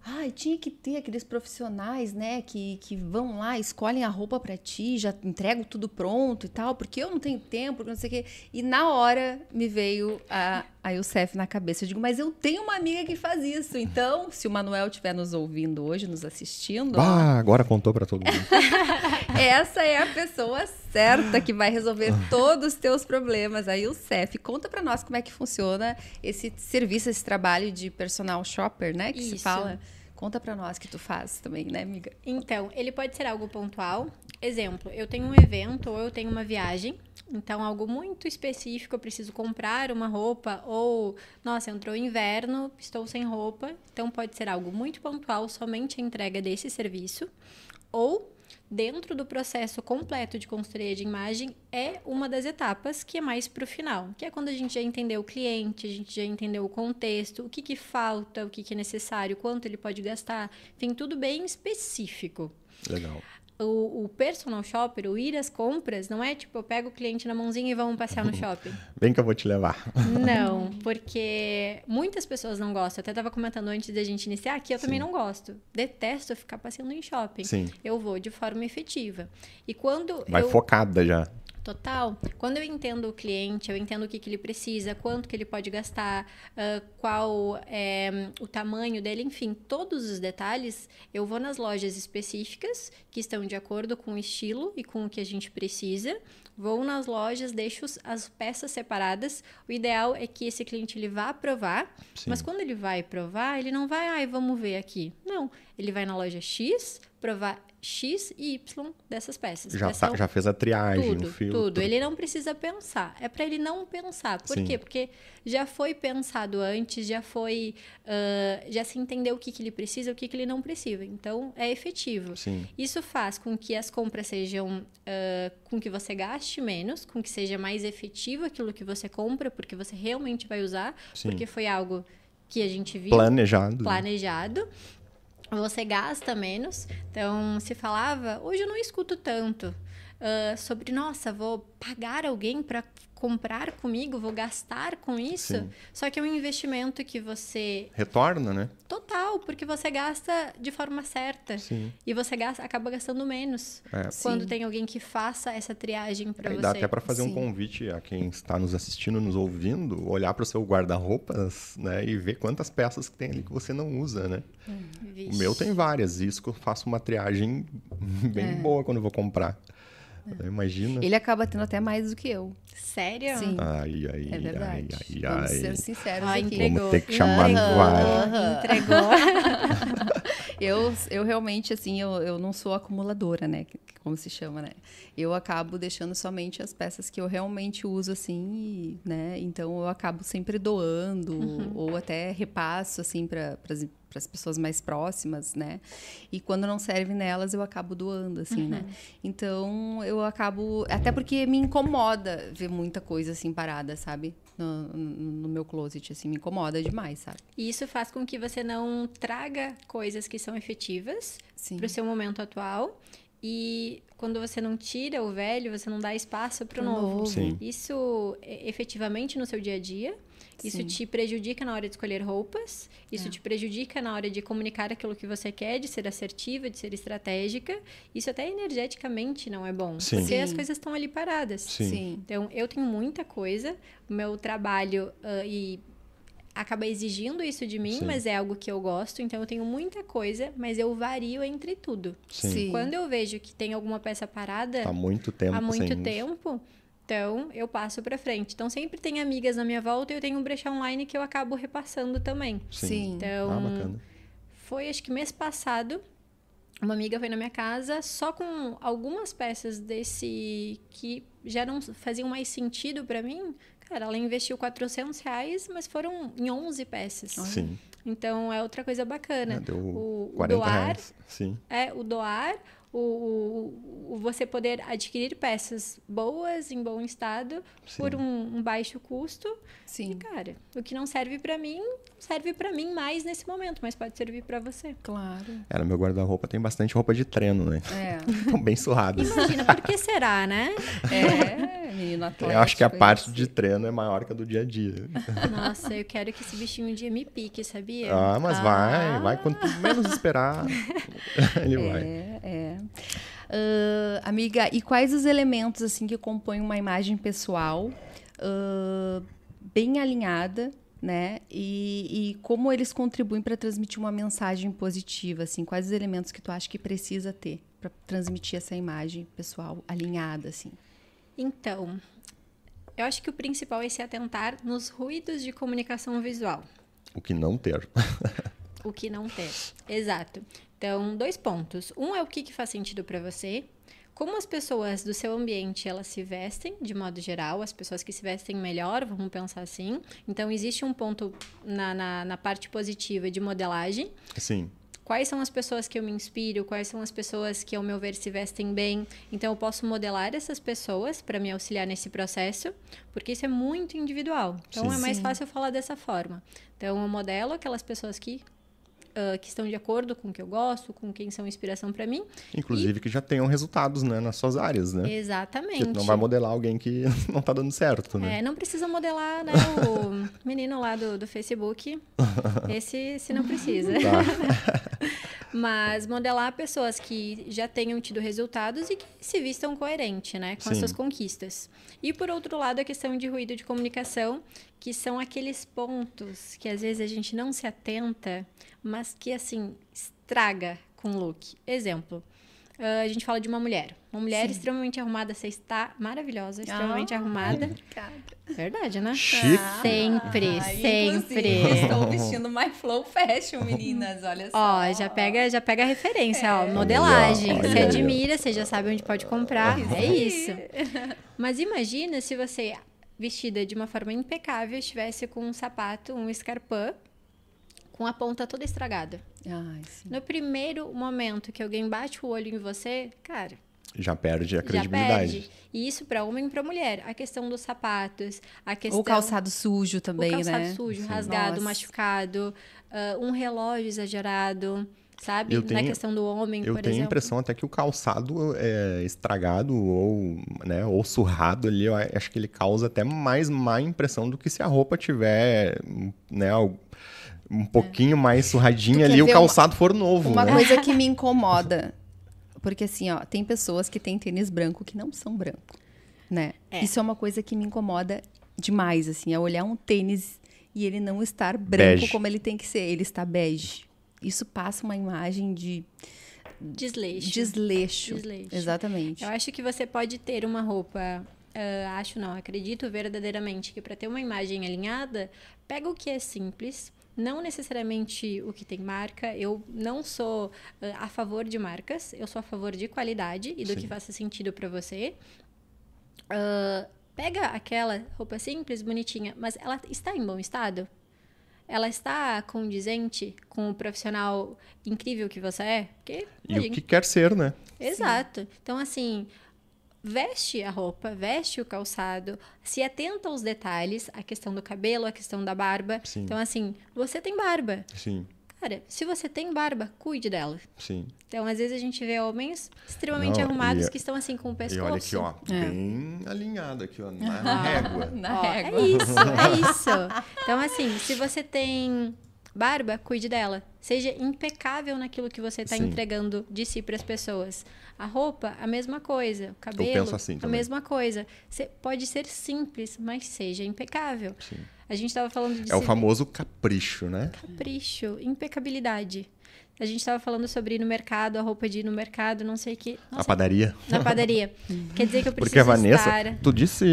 Ai, tinha que ter aqueles profissionais, né, que, que vão lá, escolhem a roupa pra ti, já entregam tudo pronto e tal, porque eu não tenho tempo, não sei o quê. E na hora me veio a, a Youssef na cabeça. Eu digo, mas eu tenho uma amiga que faz isso. Então, se o Manuel estiver nos ouvindo hoje, nos assistindo, ó, Ah, agora contou pra todo mundo. essa é a pessoa certa que vai resolver todos os teus problemas. Aí o CEF, conta pra nós como é que funciona esse serviço, esse trabalho de personal shopper, né? Que se Isso. fala. Conta pra nós que tu faz também, né, amiga? Então, ele pode ser algo pontual. Exemplo, eu tenho um evento ou eu tenho uma viagem. Então, algo muito específico, eu preciso comprar uma roupa ou, nossa, entrou inverno, estou sem roupa. Então, pode ser algo muito pontual, somente a entrega desse serviço. Ou dentro do processo completo de consultoria de imagem, é uma das etapas que é mais para o final, que é quando a gente já entendeu o cliente, a gente já entendeu o contexto, o que, que falta, o que, que é necessário, quanto ele pode gastar, enfim, tudo bem específico. Legal o, o, personal shopper, o ir às compras, não é tipo, eu pego o cliente na mãozinha e vamos passear no shopping. Vem que eu vou te levar. Não, porque muitas pessoas não gostam. Eu até estava comentando antes da gente iniciar que eu Sim. também não gosto. Detesto ficar passeando em shopping. Sim. Eu vou de forma efetiva. E quando. Vai eu... focada já. Total. Quando eu entendo o cliente, eu entendo o que, que ele precisa, quanto que ele pode gastar, uh, qual é o tamanho dele, enfim, todos os detalhes, eu vou nas lojas específicas que estão de acordo com o estilo e com o que a gente precisa. Vou nas lojas, deixo as peças separadas. O ideal é que esse cliente ele vá provar, Sim. mas quando ele vai provar, ele não vai, ai, vamos ver aqui. Não, ele vai na loja X, provar X e Y dessas peças. Já, tá, já fez a triagem, tudo, o filtro. Tudo. Ele não precisa pensar. É para ele não pensar. Por Sim. quê? Porque já foi pensado antes, já foi. Uh, já se entendeu o que, que ele precisa, o que, que ele não precisa. Então, é efetivo. Sim. Isso faz com que as compras sejam. Uh, com que você gaste menos, com que seja mais efetivo aquilo que você compra, porque você realmente vai usar, Sim. porque foi algo que a gente viu. Planejado. Planejado você gasta menos. Então, se falava, hoje eu não escuto tanto uh, sobre, nossa, vou pagar alguém para comprar comigo, vou gastar com isso. Sim. Só que é um investimento que você. Retorna, né? Total, porque você gasta de forma certa. Sim. E você gasta, acaba gastando menos é. quando Sim. tem alguém que faça essa triagem para é, você. Dá até para fazer Sim. um convite a quem está nos assistindo, nos ouvindo, olhar para o seu guarda-roupas né, e ver quantas peças que tem ali que você não usa, né? Hum, o meu tem várias, isso que eu faço uma triagem bem é. boa quando eu vou comprar. Imagina. Ele acaba tendo até mais do que eu. Sério? Sim. Ai, ai, é verdade. ai, ai, Vamos ser sinceros aqui. Entregou. Vamos ter que chamar no ar. Entregou. eu, eu realmente, assim, eu, eu não sou acumuladora, né? Como se chama, né? Eu acabo deixando somente as peças que eu realmente uso, assim, né? Então, eu acabo sempre doando uhum. ou até repasso, assim, para para as pessoas mais próximas, né? E quando não serve nelas, eu acabo doando, assim, né? uhum. né? Então, eu acabo... Até porque me incomoda ver muita coisa, assim, parada, sabe? No, no meu closet, assim, me incomoda demais, sabe? E isso faz com que você não traga coisas que são efetivas para o seu momento atual e quando você não tira o velho, você não dá espaço para o novo. Sim. Isso efetivamente no seu dia a dia isso Sim. te prejudica na hora de escolher roupas, isso é. te prejudica na hora de comunicar aquilo que você quer, de ser assertiva, de ser estratégica. Isso até energeticamente não é bom, Sim. porque Sim. as coisas estão ali paradas. Sim. Então, eu tenho muita coisa, o meu trabalho uh, e acaba exigindo isso de mim, Sim. mas é algo que eu gosto, então eu tenho muita coisa, mas eu vario entre tudo. Sim. Quando eu vejo que tem alguma peça parada há muito tempo, há muito tempo, então, eu passo para frente. Então, sempre tem amigas na minha volta e eu tenho um brechó online que eu acabo repassando também. Sim. Então, ah, foi acho que mês passado, uma amiga foi na minha casa só com algumas peças desse que já não faziam mais sentido para mim. Cara, ela investiu 400 reais, mas foram em 11 peças. Sim. Então, é outra coisa bacana. É, deu o, 40 o doar, reais. Sim. É, o doar o, o, o, você poder adquirir peças boas, em bom estado, Sim. por um, um, baixo custo. Sim. E, cara, o que não serve para mim, serve para mim mais nesse momento, mas pode servir para você. Claro. É, no meu guarda-roupa tem bastante roupa de treino, né? É. Estão bem surradas. Imagina, por que será, né? É, menino atlético. Eu acho que a parte de treino é maior que a do dia a dia. Nossa, eu quero que esse bichinho um dia me pique, sabia? Ah, mas ah. vai, vai. Quanto menos esperar, ele é, vai. É, Uh, amiga, e quais os elementos assim que compõem uma imagem pessoal uh, bem alinhada, né? E, e como eles contribuem para transmitir uma mensagem positiva, assim? Quais os elementos que tu acha que precisa ter para transmitir essa imagem pessoal alinhada, assim? Então, eu acho que o principal é se atentar nos ruídos de comunicação visual. O que não ter. o que não ter. Exato. Então, dois pontos. Um é o que, que faz sentido para você. Como as pessoas do seu ambiente elas se vestem, de modo geral, as pessoas que se vestem melhor, vamos pensar assim. Então, existe um ponto na, na, na parte positiva de modelagem. Sim quais são as pessoas que eu me inspiro, quais são as pessoas que, ao meu ver, se vestem bem. Então, eu posso modelar essas pessoas para me auxiliar nesse processo, porque isso é muito individual. Então, Sim. é mais fácil eu falar dessa forma. Então, eu modelo aquelas pessoas que, ah, que estão de acordo com o que eu gosto, com quem são inspiração para mim. Inclusive que já tenham resultados, né, nas suas áreas, né? Exatamente. Porque não vai modelar alguém que não tá dando certo, né? É, não precisa modelar, né, o menino lá do, do Facebook. Esse, esse não precisa. Tá. Mas modelar pessoas que já tenham tido resultados e que se vistam coerente, né, com as Sim. suas conquistas. E por outro lado, a questão de ruído de comunicação, que são aqueles pontos que às vezes a gente não se atenta, mas que assim estraga com o look. Exemplo. Ah, a gente fala de uma mulher. Uma mulher Sim. extremamente arrumada, você está maravilhosa, extremamente Ah, arrumada. obrigada. Verdade, né? Chique. Sempre, sempre. Inclusive, estou vestindo My Flow Fashion, meninas. Olha só. Ó, já pega, já pega a referência, ó. É. Modelagem. Olha aí, Você admira, você já sabe onde pode comprar. É isso. Mas imagina se você, vestida de uma forma impecável, estivesse com um sapato, um escarpão, com a ponta toda estragada. Ai, sim. No primeiro momento que alguém bate o olho em você, cara, Já perde a já credibilidade. perde. E isso para homem e para mulher. A questão dos sapatos, a questão Ou calçado sujo também, o calçado né? sujo, Sim. rasgado, Nossa. machucado, ah, um relógio exagerado, sabe? Eu Na tenho- questão do homem, Eu por tenho a impressão até que o calçado é estragado ou, né, ou surrado ali, eu acho que ele causa até mais má impressão do que se a roupa tiver, né, um pouquinho mais surradinha ali e o calçado for novo, Uma né? coisa que me incomoda. Porque assim, ó, tem pessoas que têm tênis branco que não são branco, né? É. Isso é uma coisa que me incomoda demais, assim, é olhar um tênis e ele não estar branco Bege. como ele tem que ser, ele está bege. Isso passa uma imagem de Desleixo. desleixo. Desleixo. Exatamente. Eu acho que você pode ter uma roupa. ah, acho não, acredito verdadeiramente que para ter uma imagem alinhada, pega o que é simples, não necessariamente o que tem marca. Eu não sou ah, a favor de marcas, eu sou a favor de qualidade e do Sim. que faça sentido para você. Ah, pega aquela roupa simples, bonitinha, mas ela está em bom estado? Ela está condizente com o profissional incrível que você é? Porque E o que quer ser, né? Exato. Então, assim, veste a roupa, veste o calçado, se atenta aos detalhes, a questão do cabelo, a questão da barba. Sim. Então, assim, você tem barba. Sim, Cara, se você tem barba, cuide dela. sim. Então, às vezes a gente vê homens extremamente Não, arrumados e- que estão assim com o E pescoço. olha aqui, ó, É. bem alinhado aqui, ó, na, na régua. Na Ó, régua. É isso, é isso. Então, assim, se você tem barba, cuide dela. Seja impecável naquilo que você está entregando de si para as pessoas. A roupa, a mesma coisa. O cabelo, assim a também. mesma coisa. Cê- pode ser simples, mas seja impecável. Sim. A gente estava falando de É o famoso capricho, né? capricho, impecabilidade. A gente estava falando sobre ir no mercado, a roupa de ir no mercado, não sei o que. A Nossa, padaria. na padaria. Quer dizer que eu preciso Porque a Vanessa, estar... tu disse.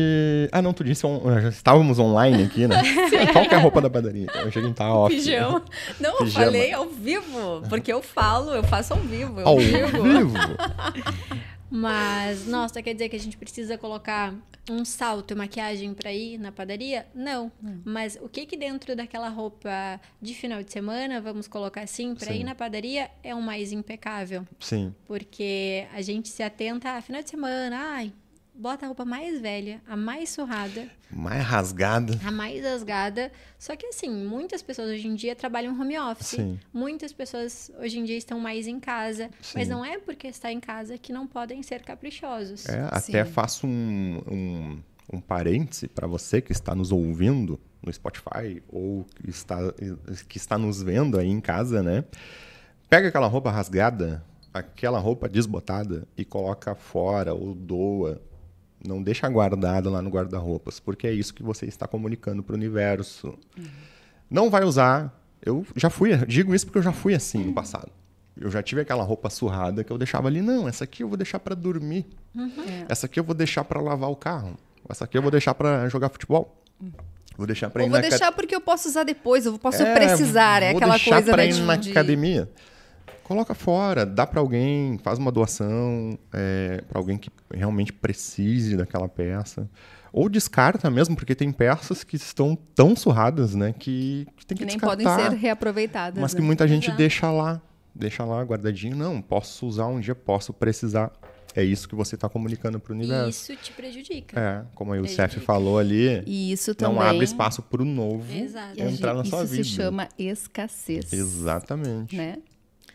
Ah, não, tu disse. on- Já estávamos online aqui, né? Qual que é a roupa da padaria? Eu cheguei em tá off. Pijama. Não, eu Pijama. falei ao vivo, porque eu falo, eu faço ao vivo. Eu Ao digo. vivo? Mas, nossa, quer dizer que a gente precisa colocar um salto e maquiagem pra ir na padaria? Não. Mas o que que dentro daquela roupa de final de semana, vamos colocar assim, pra Sim. ir na padaria é o mais impecável? Sim. Porque a gente se atenta a final de semana, ai, bota a roupa mais velha, a mais surrada, Mais rasgada. a mais rasgada. Só que assim, muitas pessoas hoje em dia trabalham home office. Sim. Muitas pessoas hoje em dia estão mais em casa. Mas Sim. não é porque está em casa que não podem ser caprichosos. É, até Sim. faço um, um, um parêntese para você que está nos ouvindo no Spotify ou que está, que está nos vendo aí em casa, né? Pega aquela roupa rasgada, aquela roupa desbotada e coloca fora ou doa. Não deixa guardada lá no guarda-roupas, porque é isso que você está comunicando para o universo. Não vai usar. Eu já fui, digo isso porque eu já fui assim no passado. Eu já tive aquela roupa surrada que eu deixava ali, não, essa aqui eu vou deixar para dormir. É. Essa aqui eu vou deixar para lavar o carro. Essa aqui eu vou deixar para jogar futebol. Vou deixar para ir Ou vou na deixar porque eu posso usar depois, eu posso É, precisar. É aquela coisa pra né, ir de, na de- academia. Coloca fora, dá para alguém, faz uma doação é, para alguém que realmente precise daquela peça. Ou descarta mesmo, porque tem peças que estão tão surradas, né, que, que tem que, que nem podem ser reaproveitadas. Mas que né? muita gente Exato. deixa lá. deixa lá guardadinho. Não, posso usar um dia, posso precisar. É isso que você está comunicando para o universo. isso te prejudica. É, como aí o Prejudica. Cef falou ali, E isso também. não abre espaço para o novo Exato. Entrar gente- na sua isso vida. se chama escassez. Exatamente. Né?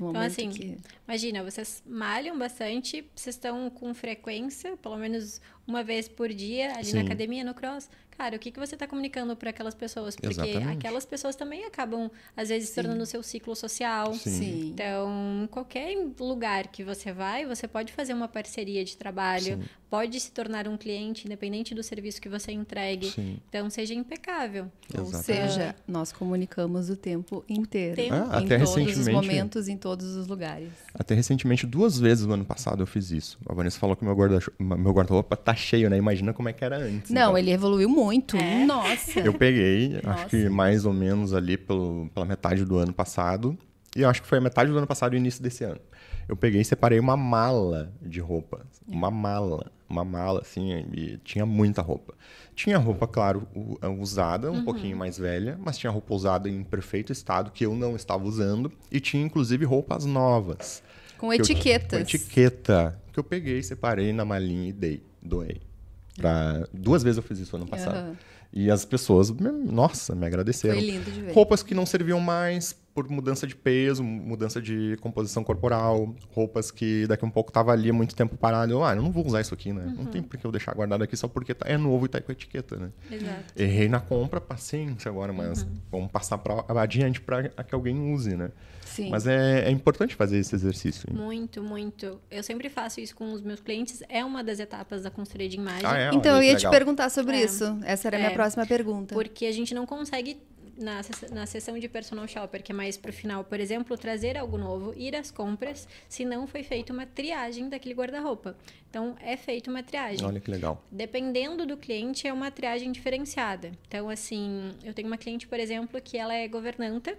Momento assim, que- Imagina, vocês malham bastante, vocês estão com frequência, pelo menos uma vez por dia, ali na Sim. academia, no cross. Cara, o que, que você está comunicando para aquelas pessoas? Porque Exatamente. aquelas pessoas também acabam, às vezes, se tornando o seu ciclo social. Sim. Sim. Então, em qualquer lugar que você vai, você pode fazer uma parceria de trabalho, Sim. Pode se tornar um cliente, independente do serviço que você entregue. Sim. Então, seja impecável. Ou Exatamente. seja, nós comunicamos o tempo inteiro. Tempo. Ah, em até todos os recentemente- momentos, em todos os lugares. Até recentemente, duas vezes no ano passado eu fiz isso. A Vanessa falou que meu guarda- meu guarda-roupa tá cheio, né? Imagina como é que era antes. Não, então. ele evoluiu muito. É? Nossa. Eu peguei, acho Nossa. que mais ou menos ali pelo, pela metade do ano passado. E eu acho que foi a metade do ano passado e o início desse ano. Eu peguei e separei uma mala de roupa. Uma mala. Uma mala, assim, e tinha muita roupa. Tinha roupa, claro, u- usada, um pouquinho mais velha, mas tinha roupa usada em perfeito estado que eu não estava usando. E tinha, inclusive, roupas novas. Com que eu- etiquetas. com etiqueta. Que eu peguei, separei na malinha e dei. Doei. Pra... Duas vezes eu fiz isso ano passado. Aham. E as pessoas, me- nossa, me agradeceram. Foi lindo de ver. Roupas que não serviam mais por mudança de peso, mudança de composição corporal, roupas que daqui a um pouco tava ali muito tempo parado. Eu, ah, eu não vou usar isso aqui, né? Não tem por que eu deixar guardado aqui só porque tá- é novo e tá com etiqueta, né? Exato. Errei na compra, paciência agora, mas vamos passar pra, adiante para que alguém use, né? Sim. Mas é, é importante fazer esse exercício. hein? Muito, muito. Eu sempre faço isso com os meus clientes. É uma das etapas da consultoria de imagem. Ah, é? então, Olha eu que ia te legal. perguntar sobre É. isso. Essa era a minha É. próxima pergunta. Porque a gente não consegue, na, na sessão de personal shopper, que é mais pro final, por exemplo, trazer algo novo, ir às compras, se não foi feita uma triagem daquele guarda-roupa. Então, é feita uma triagem. Olha que legal. Dependendo do cliente, é uma triagem diferenciada. Então, assim, eu tenho uma cliente, por exemplo, que ela é governanta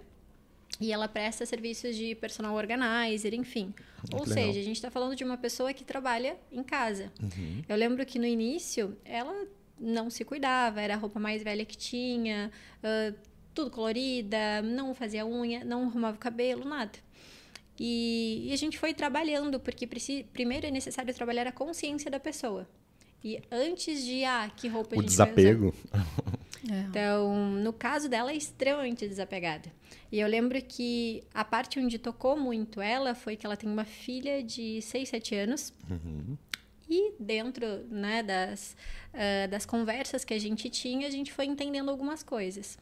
e ela presta serviços de personal organizer, enfim. Ah, Ou legal. seja, a gente está falando de uma pessoa que trabalha em casa. Uhum. Eu lembro que no início ela não se cuidava, era a roupa mais velha que tinha, ah, tudo colorida, não fazia unha, não arrumava o cabelo, nada. E, e a gente foi trabalhando, porque primeiro é necessário trabalhar a consciência da pessoa. E antes de, ah, que roupa a O gente vai usar? É. Então, no caso dela, é extremamente desapegada. E eu lembro que a parte onde tocou muito ela foi que ela tem uma filha de 6, 7 anos. E dentro né, das, ah, das conversas que a gente tinha, a gente foi entendendo algumas coisas.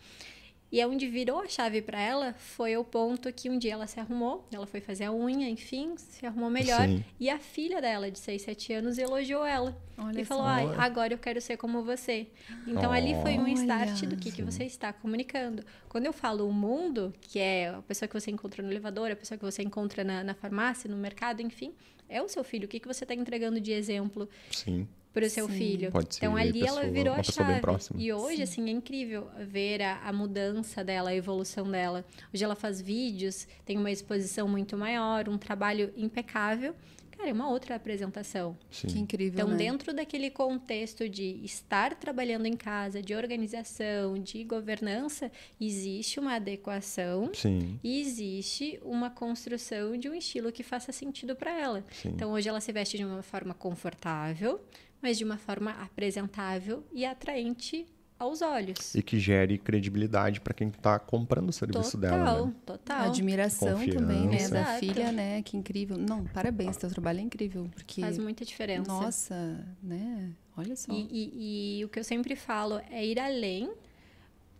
E onde virou a chave para ela foi o ponto que um dia ela se arrumou, ela foi fazer a unha, enfim, se arrumou melhor. Sim. E a filha dela, de 6, 7 anos, elogiou ela. Olha e falou. Ai, agora eu quero ser como você. Então ali foi um Olha. start do que, que você está comunicando. Quando eu falo o mundo, que é a pessoa que você encontra no elevador, a pessoa que você encontra na, na farmácia, no mercado, enfim, é o seu filho. O que, que você está entregando de exemplo Sim. Para o seu Sim. filho. Pode ser então ali ela pessoa- virou uma a chave. E hoje, assim, é incrível ver a, a mudança dela, a evolução dela. Hoje ela faz vídeos, tem uma exposição muito maior, um trabalho impecável. Cara, é uma outra apresentação. Sim. Que incrível, Então, né? dentro daquele contexto de estar trabalhando em casa, de organização, de governança, existe uma adequação Sim. e existe uma construção de um estilo que faça sentido para ela. Sim. Então, hoje ela se veste de uma forma confortável, mas de uma forma apresentável e atraente aos olhos. E que gere credibilidade para quem está comprando o serviço total, dela. Né? total. Admiração também, né? Confiança. Da Exato. filha, né? Que incrível. Não, parabéns, teu trabalho é incrível. Porque, Faz muita diferença. nossa, né? Olha só. E, e- e o que eu sempre falo é ir além,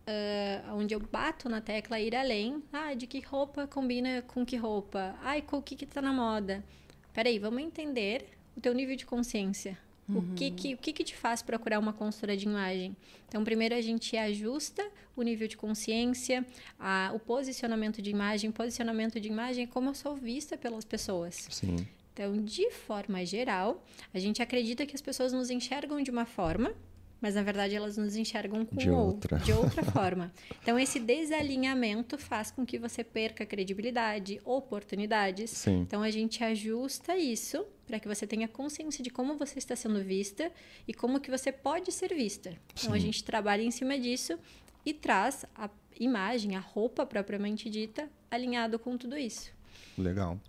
ah, onde eu bato na tecla ir além. Ah, de que roupa combina com que roupa? Ai, com o que que tá na moda? Peraí, vamos entender o teu nível de consciência. O, que, que, o que que te faz procurar uma consultora de imagem? Então, primeiro a gente ajusta o nível de consciência, a- o posicionamento de imagem. Posicionamento de imagem é como eu sou vista pelas pessoas. Sim. Então, de forma geral, a gente acredita que as pessoas nos enxergam de uma forma, mas na verdade elas nos enxergam com De ou- outra. de outra forma. Então, esse desalinhamento faz com que você perca credibilidade, oportunidades. Sim. Então, a gente ajusta isso para que você tenha consciência de como você está sendo vista e como que você pode ser vista. Então, a gente trabalha em cima disso e traz a imagem, a roupa propriamente dita, alinhado com tudo isso. Legal.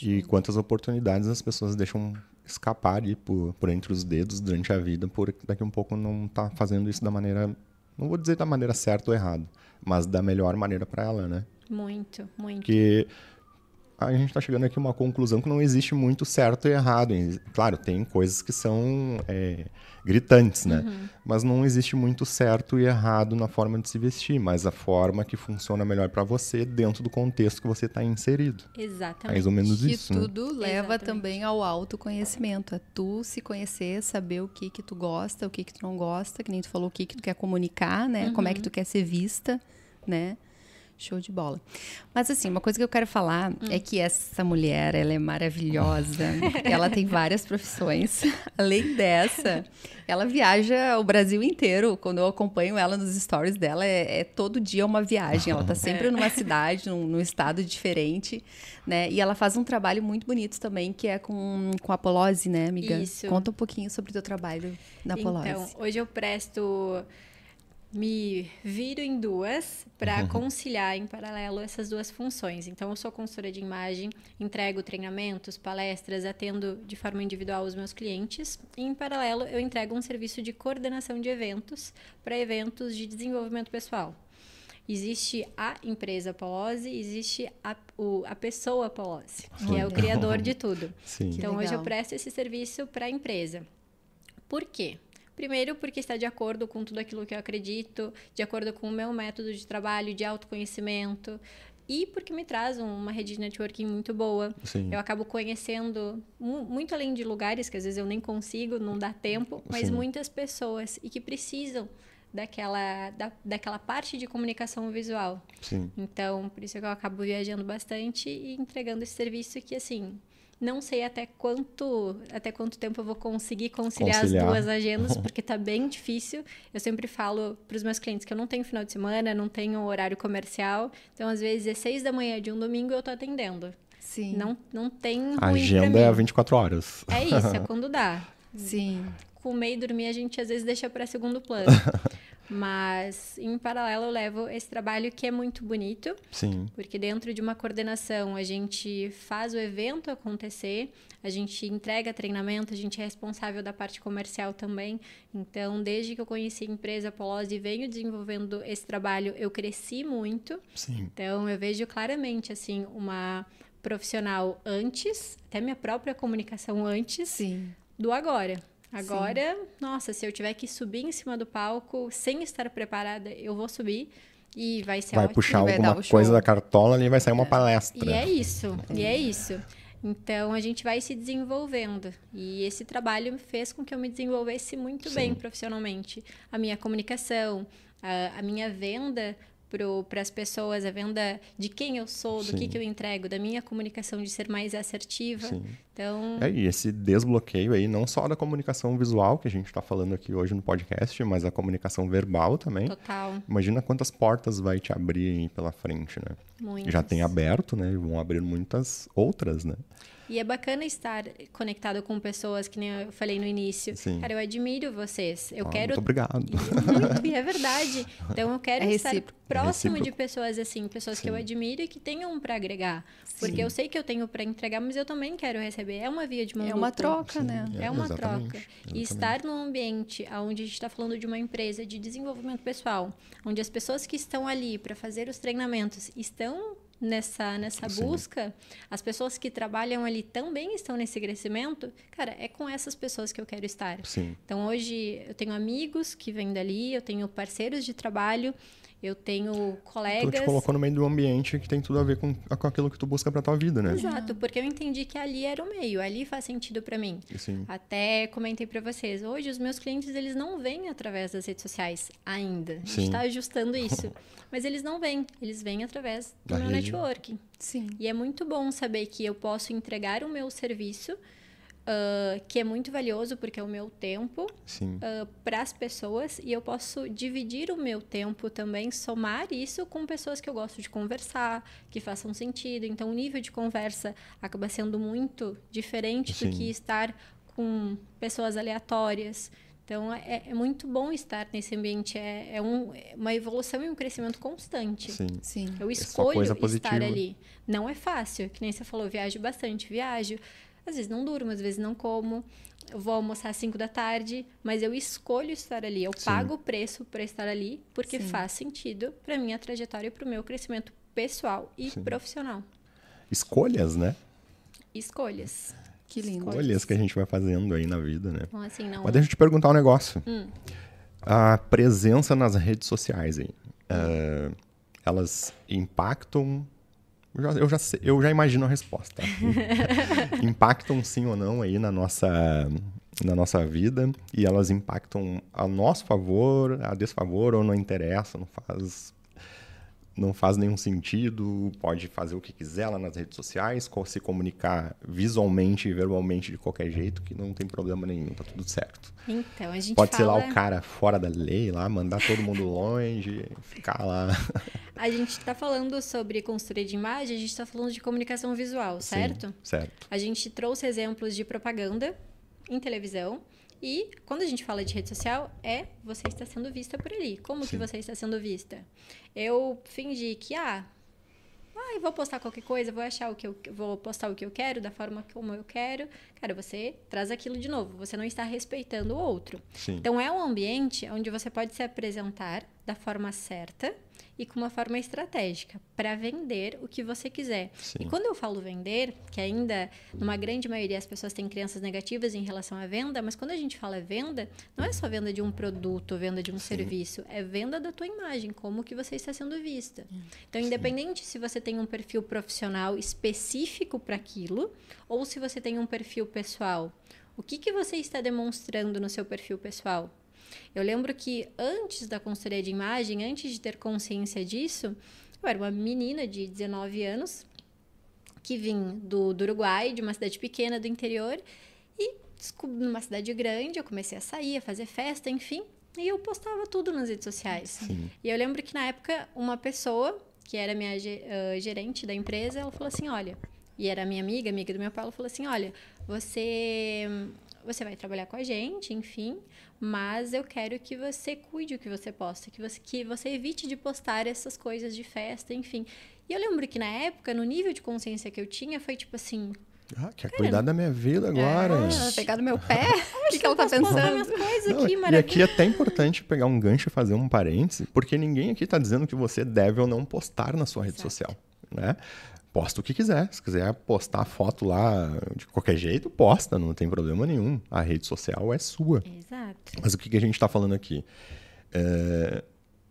E quantas oportunidades as pessoas deixam escapar ali por, por entre os dedos durante a vida, por daqui um pouco não tá fazendo isso da maneira, não vou dizer da maneira certa ou errada, mas da melhor maneira para ela, né? Muito, muito. Porque a gente está chegando aqui a uma conclusão que não existe muito certo e errado. E, Claro, tem coisas que são é, gritantes, né? Mas não existe muito certo e errado na forma de se vestir, mas a forma que funciona melhor para você dentro do contexto que você está inserido. Exatamente. Mais ou menos Que isso, né? tudo leva Exatamente. também ao autoconhecimento. É tu se conhecer, saber o que que tu gosta, o que que tu não gosta, que nem tu falou, o que que tu quer comunicar, né? Como é que tu quer ser vista, né? Show de bola. Mas assim, uma coisa que eu quero falar é que essa mulher, ela é maravilhosa. ela tem várias profissões. Além dessa, ela viaja o Brasil inteiro. Quando eu acompanho ela nos stories dela, é, é todo dia uma viagem. Ela tá sempre numa cidade, num, num estado diferente, né? E ela faz um trabalho muito bonito também, que é com, com a Polose, né, amiga? Isso. Conta um pouquinho sobre o teu trabalho na Polose. Então, hoje eu presto. Me viro em duas para conciliar em paralelo essas duas funções. Então, eu sou consultora de imagem, entrego treinamentos, palestras, atendo de forma individual os meus clientes. E, em paralelo, eu entrego um serviço de coordenação de eventos para eventos de desenvolvimento pessoal. Existe a empresa Polose, existe a, o, a pessoa Polose, que é o criador de tudo. Sim. Então, hoje eu presto esse serviço para a empresa. Por quê? Primeiro, porque está de acordo com tudo aquilo que eu acredito, de acordo com o meu método de trabalho, de autoconhecimento, e porque me traz uma rede de networking muito boa. Sim. Eu acabo conhecendo mu- muito além de lugares que às vezes eu nem consigo, não dá tempo, mas Sim. muitas pessoas e que precisam daquela, da, daquela parte de comunicação visual. Sim. Então, por isso que eu acabo viajando bastante e entregando esse serviço que, assim, não sei até quanto, até quanto tempo eu vou conseguir conciliar, Conciliar. as duas agendas, porque tá bem difícil. Eu sempre falo para os meus clientes que eu não tenho final de semana, não tenho horário comercial. Então, às vezes, é seis da manhã de um domingo eu tô atendendo. Sim. Não, não tem A agenda é a 24 horas. É isso, é quando dá Sim. comer e dormir a gente às vezes deixa para segundo plano. Mas em paralelo eu levo esse trabalho que é muito bonito, Sim. porque dentro de uma coordenação a gente faz o evento acontecer, a gente entrega treinamento, a gente é responsável da parte comercial também. Então, desde que eu conheci a empresa Polose e venho desenvolvendo esse trabalho, eu cresci muito. Sim. Então, eu vejo claramente assim uma profissional antes, até minha própria comunicação antes Sim. do agora. Agora, nossa, se eu tiver que subir em cima do palco sem estar preparada, eu vou subir e vai ser Vai ótimo. puxar vai dar alguma coisa da cartola ali e vai sair uma palestra. E é isso, e é isso. Então a gente vai se desenvolvendo. E esse trabalho fez com que eu me desenvolvesse muito Sim. bem profissionalmente. A minha comunicação, a, a minha venda para as pessoas, a venda de quem eu sou, do que, Sim. que eu entrego, da minha comunicação de ser mais assertiva. Sim. Então, É, e esse desbloqueio aí, não só da comunicação visual, que a gente está falando aqui hoje no podcast, mas a comunicação verbal também. total, Imagina quantas portas vai te abrir aí pela frente, né? muito. Já tem aberto, né? E vão abrir muitas outras, né? E é bacana estar conectado com pessoas que nem eu falei no início. Sim. Cara, eu admiro vocês. Eu Ah, quero Muito obrigado. muito, e é verdade. Então eu quero É estar recíproco. próximo É de pessoas assim, pessoas que eu Sim. admiro e que tenham para agregar. Porque Sim. eu sei que eu tenho para entregar, mas eu também quero receber. É uma via de mão É uma troca, Sim, né? É uma exatamente, troca. E exatamente. estar num ambiente onde a gente está falando de uma empresa de desenvolvimento pessoal, onde as pessoas que estão ali para fazer os treinamentos estão nessa, nessa Sim. busca, as pessoas que trabalham ali também estão nesse crescimento, cara, é com essas pessoas que eu quero estar. Sim. Então hoje eu tenho amigos que vêm dali, eu tenho parceiros de trabalho, eu tenho Tu colegas. te colocou no meio de um ambiente que tem tudo a ver com, com aquilo que tu busca pra tua vida, né? Exato, porque eu entendi que ali era o meio, ali faz sentido para mim. Sim. Até comentei para vocês, hoje os meus clientes eles não vêm através das redes sociais ainda. A gente Sim. está ajustando isso. Mas eles não vêm, eles vêm através do Da meu rede. networking. Sim. E é muito bom saber que eu posso entregar o meu serviço, ah, que é muito valioso porque é o meu tempo, Sim. para as pessoas e eu posso dividir o meu tempo também, somar isso com pessoas que eu gosto de conversar, que façam sentido. Então, o nível de conversa acaba sendo muito diferente Sim. do que estar com pessoas aleatórias. Então, é, é muito bom estar nesse ambiente. É, é, um, é uma evolução e um crescimento constante. Sim. Sim. Eu É escolho estar ali. Não é fácil, que nem você falou, viajo bastante, viajo. Às vezes não durmo, às vezes não como. Eu vou almoçar às 5 da tarde, mas eu escolho estar ali. Eu Sim. pago o preço para estar ali, porque Sim. faz sentido para minha trajetória e para o meu crescimento pessoal e Sim. profissional. Escolhas, né? Escolhas. Que lindo. Escolhas que a gente vai fazendo aí na vida, né? Então, assim, não. Mas deixa eu te perguntar um negócio. Hum. A presença nas redes sociais aí, eh, elas impactam. Eu já, eu, já sei- eu já imagino a resposta. impactam sim ou não aí na nossa, na nossa vida e elas impactam a nosso favor, a desfavor ou não interessa, não faz não faz nenhum sentido, pode fazer o que quiser lá nas redes sociais, se comunicar visualmente e verbalmente de qualquer jeito, que não tem problema nenhum, tá tudo certo. Então, a gente Pode ser lá fala... o cara fora da lei, lá, mandar todo mundo longe, ficar lá. A gente está falando sobre consultoria de imagem, a gente está falando de comunicação visual, certo? Sim, certo. A gente trouxe exemplos de propaganda em televisão. E quando a gente fala de rede social, é você está sendo vista por ali. Como que Sim. você está sendo vista? Eu fingi que, ah, ah, eu vou postar qualquer coisa, vou achar o que eu vou postar o que eu quero, da forma como eu quero. Cara, você traz aquilo de novo. Você não está respeitando o outro. Sim. Então é um ambiente onde você pode se apresentar da forma certa e com uma forma estratégica para vender o que você quiser. Sim. E quando eu falo vender, que ainda numa grande maioria as pessoas têm crenças negativas em relação à venda, mas quando a gente fala venda, não é só venda de um produto, venda de um serviço, é venda da tua imagem, como que você está sendo vista. Então, independente se você tem um perfil profissional específico para aquilo ou se você tem um perfil pessoal, o que, que você está demonstrando no seu perfil pessoal? Eu lembro que antes da consultoria de imagem, antes de ter consciência disso, eu era uma menina de 19 anos que vim do, do Uruguai, de uma cidade pequena do interior, e numa cidade grande eu comecei a sair, a fazer festa, enfim, e eu postava tudo nas redes sociais. Sim. E eu lembro que na época uma pessoa, que era minha ge- gerente da empresa, ela falou assim: olha, e era minha amiga, amiga do meu pai, ela falou assim: olha, você, você vai trabalhar com a gente, enfim, mas eu quero que você cuide o que você posta, que você, que você evite de postar essas coisas de festa, enfim. E eu lembro que na época, no nível de consciência que eu tinha, foi tipo assim: Ah, quer cuidar da minha vida agora. Ah, ela pegar no meu pé? O que, que ela tá pensando? Não, aqui, e aqui é até importante pegar um gancho e fazer um parêntese, porque ninguém aqui está dizendo que você deve ou não postar na sua rede social, né? Posta o que quiser. Se quiser postar foto lá de qualquer jeito, posta, não tem problema nenhum. A rede social é sua. Exato. Mas o que, a gente está falando aqui? É,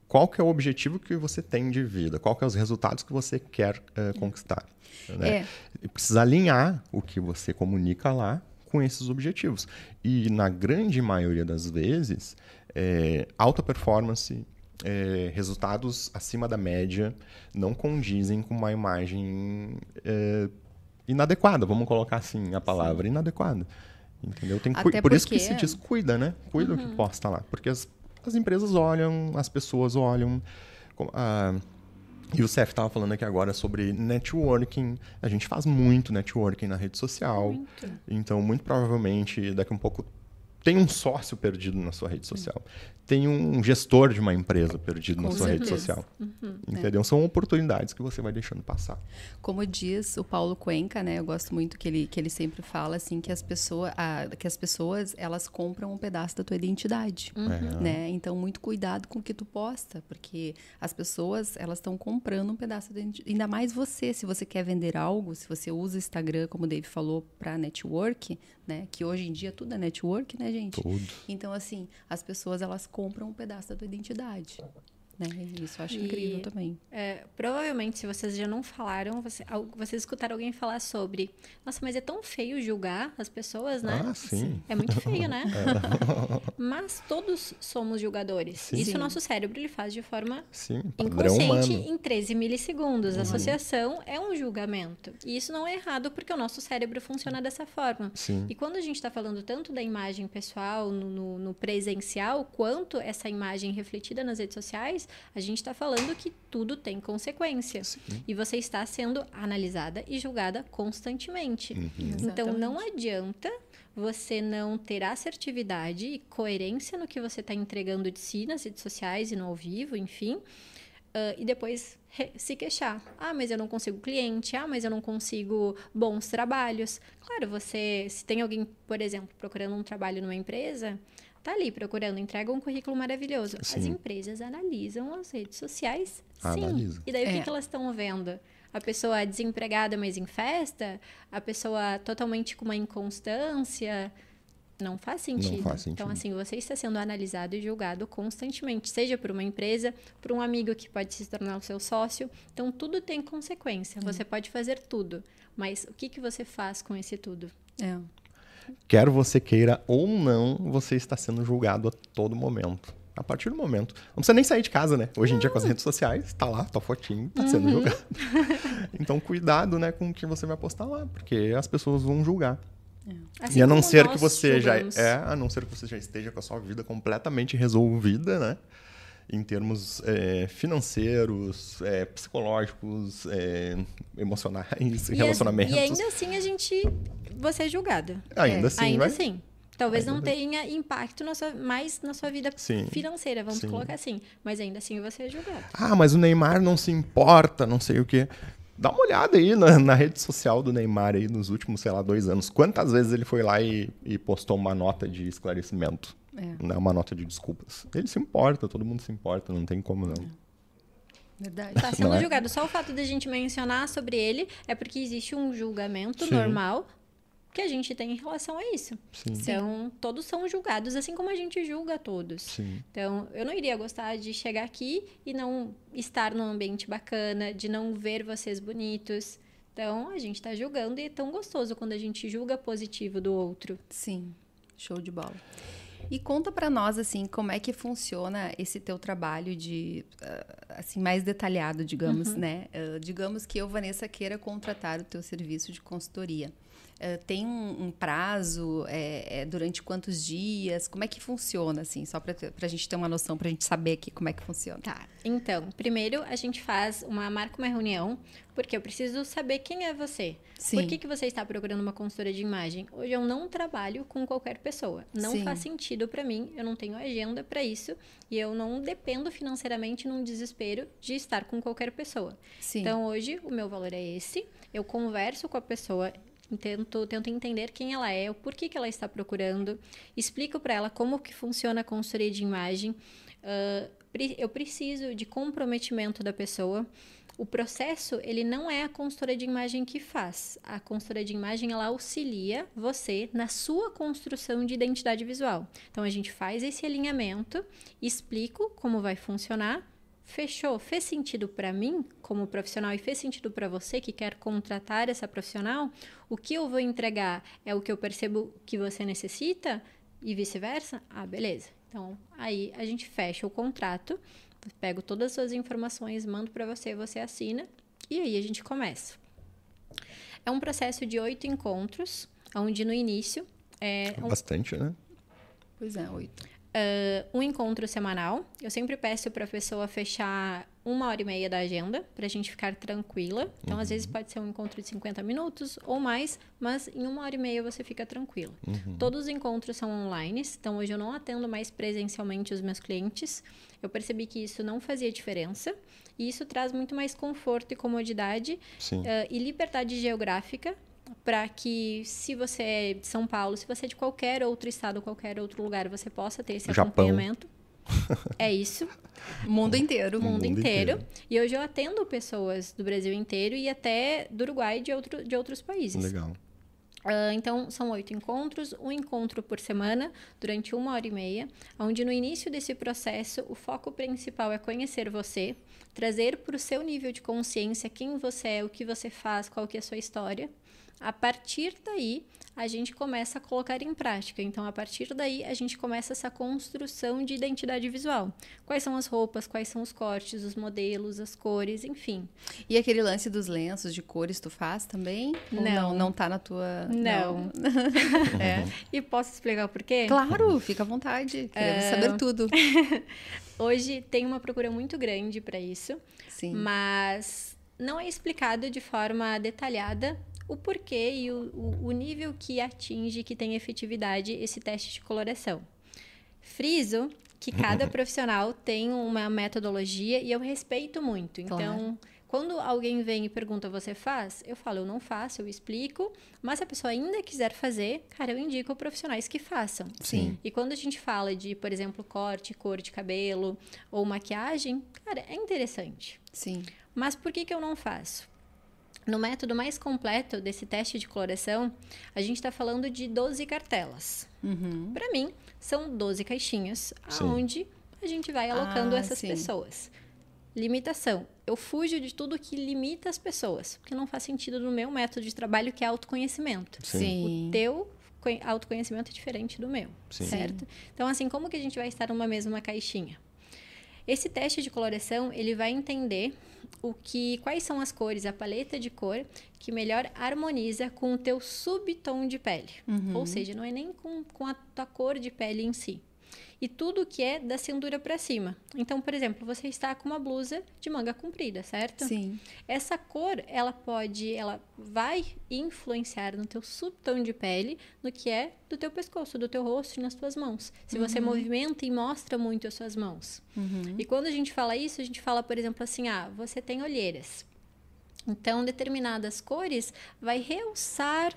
Qual que é o objetivo que você tem de vida? Qual que é os resultados que você quer é, conquistar? Né? É. Precisa alinhar o que você comunica lá com esses objetivos. E na grande maioria das vezes, é, alta performance, é, resultados acima da média não condizem com uma imagem é, inadequada, vamos colocar assim a palavra, inadequada. Entendeu? Tem Até por isso que porque- se diz cuida, né? Cuida o que posta lá. Porque as, as empresas olham, as pessoas olham. e o Cef estava falando aqui agora sobre networking. A gente faz muito networking na rede social. Muito. Então, muito provavelmente, daqui a um pouco, tem um sócio perdido na sua rede social. Tem um gestor de uma empresa perdido na Com sua rede certeza. social. Entendeu? São oportunidades que você vai deixando passar. Como diz o Paulo Cuenca, né? Eu gosto muito que ele, que ele sempre fala assim que as pessoas, a- que as pessoas elas compram um pedaço da tua identidade, É. né? Então muito cuidado com o que tu posta, porque as pessoas elas estão comprando um pedaço da identidade. Ainda mais você, se você quer vender algo, se você usa o Instagram, como o Dave falou, para network, né? Que hoje em dia tudo é network, né, gente? Tudo. Então assim, as pessoas elas compram um pedaço da tua identidade. Né? Isso eu acho E- incrível também. É, provavelmente, se vocês já não falaram, você, vocês escutaram alguém falar sobre. Nossa, mas é tão feio julgar as pessoas, né? Ah, sim. É muito feio, né? Mas todos somos julgadores. Sim. Isso Sim. o nosso cérebro ele faz de forma Sim, inconsciente humano. em 13 milissegundos. A associação é um julgamento. E isso não é errado porque o nosso cérebro funciona dessa forma. Sim. E quando a gente está falando tanto da imagem pessoal no, no- no presencial, quanto essa imagem refletida nas redes sociais, a gente está falando que tudo tem consequência. E você está sendo analisada e julgada constantemente. Uhum. Então não adianta você não ter assertividade e coerência no que você está entregando de si nas redes sociais e no ao vivo, enfim. Uh, e depois se queixar. Ah, mas eu não consigo cliente. Ah, mas eu não consigo bons trabalhos. Claro, você, se tem alguém, por exemplo, procurando um trabalho numa empresa, tá ali procurando, entrega um currículo maravilhoso. Sim. As empresas analisam as redes sociais, sim. E daí é. o que, é. que elas estão vendo? A pessoa desempregada, mas em festa? A pessoa totalmente com uma inconstância? Não faz sentido. Não faz sentido. Então, assim, você está sendo analisado e julgado constantemente, seja por uma empresa, por um amigo que pode se tornar o seu sócio. Então, tudo tem consequência. Você pode fazer tudo, mas o que, que você faz com esse tudo? É. Quer você queira ou não, você está sendo julgado a todo momento. A partir do momento. Não precisa nem sair de casa, né? Hoje em dia, com as redes sociais, tá lá, tua fotinho, tá sendo uhum. julgado. então, cuidado, né, com o que você vai postar lá, porque as pessoas vão julgar. É. Assim e a não ser que você julgamos. já é, a não ser que você já esteja com a sua vida completamente resolvida, né? Em termos é, financeiros, é, psicológicos, é, emocionais, e relacionamentos. e ainda assim a gente. Você é julgada. Ainda assim. Ainda vai... assim. Talvez ainda não tenha impacto na sua, mais na sua vida sim, financeira, vamos sim. colocar assim. Mas ainda assim você é julgado. Ah, mas o Neymar não se importa, não sei o quê dá uma olhada aí na, na, rede social do Neymar aí nos últimos, sei lá, dois anos. Quantas vezes ele foi lá e, e postou uma nota de esclarecimento? É. Né? Uma nota de desculpas. Ele se importa, todo mundo se importa, não tem como não. É. Verdade. Tá sendo é? julgado. Só o fato de a gente mencionar sobre ele é porque existe um julgamento Sim. normal que a gente tem em relação a isso. Sim. Então, todos são julgados, assim como a gente julga todos. Sim. Então, eu não iria gostar de chegar aqui e não estar num ambiente bacana, de não ver vocês bonitos. Então, a gente está julgando e é tão gostoso quando a gente julga positivo do outro. Sim, show de bola. E conta para nós assim como é que funciona esse teu trabalho de uh, assim mais detalhado, digamos, uhum. né? Uh, digamos que eu Vanessa queira contratar o teu serviço de consultoria. Uh, tem um, um prazo? É, é, durante quantos dias? Como é que funciona, assim? Só para a gente ter uma noção, para a gente saber aqui como é que funciona. Tá. Então, primeiro a gente faz uma marca uma reunião, porque eu preciso saber quem é você. Sim. Por que, que você está procurando uma consultora de imagem? Hoje eu não trabalho com qualquer pessoa. Não Sim. faz sentido para mim. Eu não tenho agenda para isso e eu não dependo financeiramente num desespero de estar com qualquer pessoa. Sim. Então hoje o meu valor é esse. Eu converso com a pessoa, Tento, tento entender quem ela é, o porquê que ela está procurando, explico para ela como que funciona a consultoria de imagem. Uh, eu preciso de comprometimento da pessoa. O processo, ele não é a consultora de imagem que faz. A consultora de imagem, ela auxilia você na sua construção de identidade visual. Então, a gente faz esse alinhamento, explico como vai funcionar, fechou, fez sentido para mim como profissional e fez sentido para você que quer contratar essa profissional, o que eu vou entregar é o que eu percebo que você necessita e vice-versa? Ah, beleza. Então, aí a gente fecha o contrato, pego todas as suas informações, mando para você, você assina e aí a gente começa. É um processo de oito encontros, onde no início é, bastante, né? Pois é, oito uh, um encontro semanal. Eu sempre peço para a pessoa fechar uma hora e meia da agenda para a gente ficar tranquila. Então, uhum. às vezes pode ser um encontro de 50 minutos ou mais, mas em uma hora e meia você fica tranquila. Uhum. Todos os encontros são online, então hoje eu não atendo mais presencialmente os meus clientes. Eu percebi que isso não fazia diferença e isso traz muito mais conforto e comodidade uh, e liberdade geográfica para que se você é de São Paulo, se você é de qualquer outro estado, qualquer outro lugar, você possa ter esse Japão. acompanhamento. é isso. Mundo inteiro. Mundo, mundo inteiro. inteiro. E hoje eu atendo pessoas do Brasil inteiro e até do Uruguai e de, outro, de outros países. Legal. Uh, então, são oito encontros, um encontro por semana, durante uma hora e meia, onde no início desse processo o foco principal é conhecer você, trazer para o seu nível de consciência quem você é, o que você faz, qual que é a sua história. A partir daí, a gente começa a colocar em prática. Então, a partir daí, a gente começa essa construção de identidade visual. Quais são as roupas, quais são os cortes, os modelos, as cores, enfim. E aquele lance dos lenços de cores tu faz também? Não. não, não tá na tua. Não. não. é. E posso explicar o porquê? Claro, fica à vontade. Queremos é... saber tudo. Hoje tem uma procura muito grande para isso. Sim. Mas não é explicado de forma detalhada o porquê e o, o, o nível que atinge, que tem efetividade esse teste de coloração. Friso que cada profissional tem uma metodologia e eu respeito muito. Então, Claro. quando alguém vem e pergunta, você faz? Eu falo, eu não faço, eu explico. Mas se a pessoa ainda quiser fazer, cara, eu indico profissionais que façam. Sim. E quando a gente fala de, por exemplo, corte, cor de cabelo ou maquiagem, cara, é interessante. Sim. Mas por que, que eu não faço? No método mais completo desse teste de coloração, a gente está falando de 12 cartelas. Uhum. Para mim, são 12 caixinhas, aonde a gente vai alocando Ah, essas sim. pessoas. Limitação. Eu fujo de tudo que limita as pessoas, porque não faz sentido no meu método de trabalho, que é autoconhecimento. Sim. O teu conhe- autoconhecimento é diferente do meu, Sim. certo? Então, assim, como que a gente vai estar numa mesma caixinha? Esse teste de coloração, ele vai entender o que, quais são as cores, a paleta de cor que melhor harmoniza com o teu subtom de pele. Ou seja, não é nem com, com a tua cor de pele em si. E tudo que é da cintura para cima. Então, por exemplo, você está com uma blusa de manga comprida, certo? Sim. Essa cor, ela pode, ela vai influenciar no teu subtom de pele, no que é do teu pescoço, do teu rosto e nas tuas mãos. Se você movimenta e mostra muito as suas mãos. E quando a gente fala isso, a gente fala, por exemplo, assim, ah, você tem olheiras. Então, determinadas cores vai realçar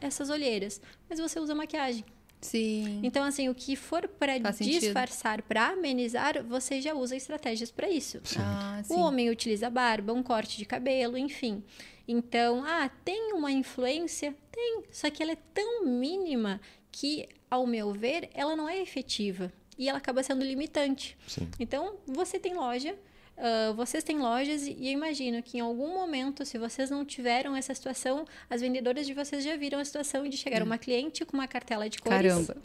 essas olheiras, mas você usa maquiagem. Sim. Então, assim, o que for para disfarçar, para amenizar, você já usa estratégias para isso. Ah, sim. O homem utiliza barba, um corte de cabelo, enfim. Então, ah, tem uma influência? Tem. Só que ela é tão mínima que, ao meu ver, ela não é efetiva. E ela acaba sendo limitante. Sim. Então, você tem loja, ah, vocês têm lojas, e eu imagino que em algum momento, se vocês não tiveram essa situação, as vendedoras de vocês já viram a situação de chegar uma cliente com uma cartela de cores. Caramba.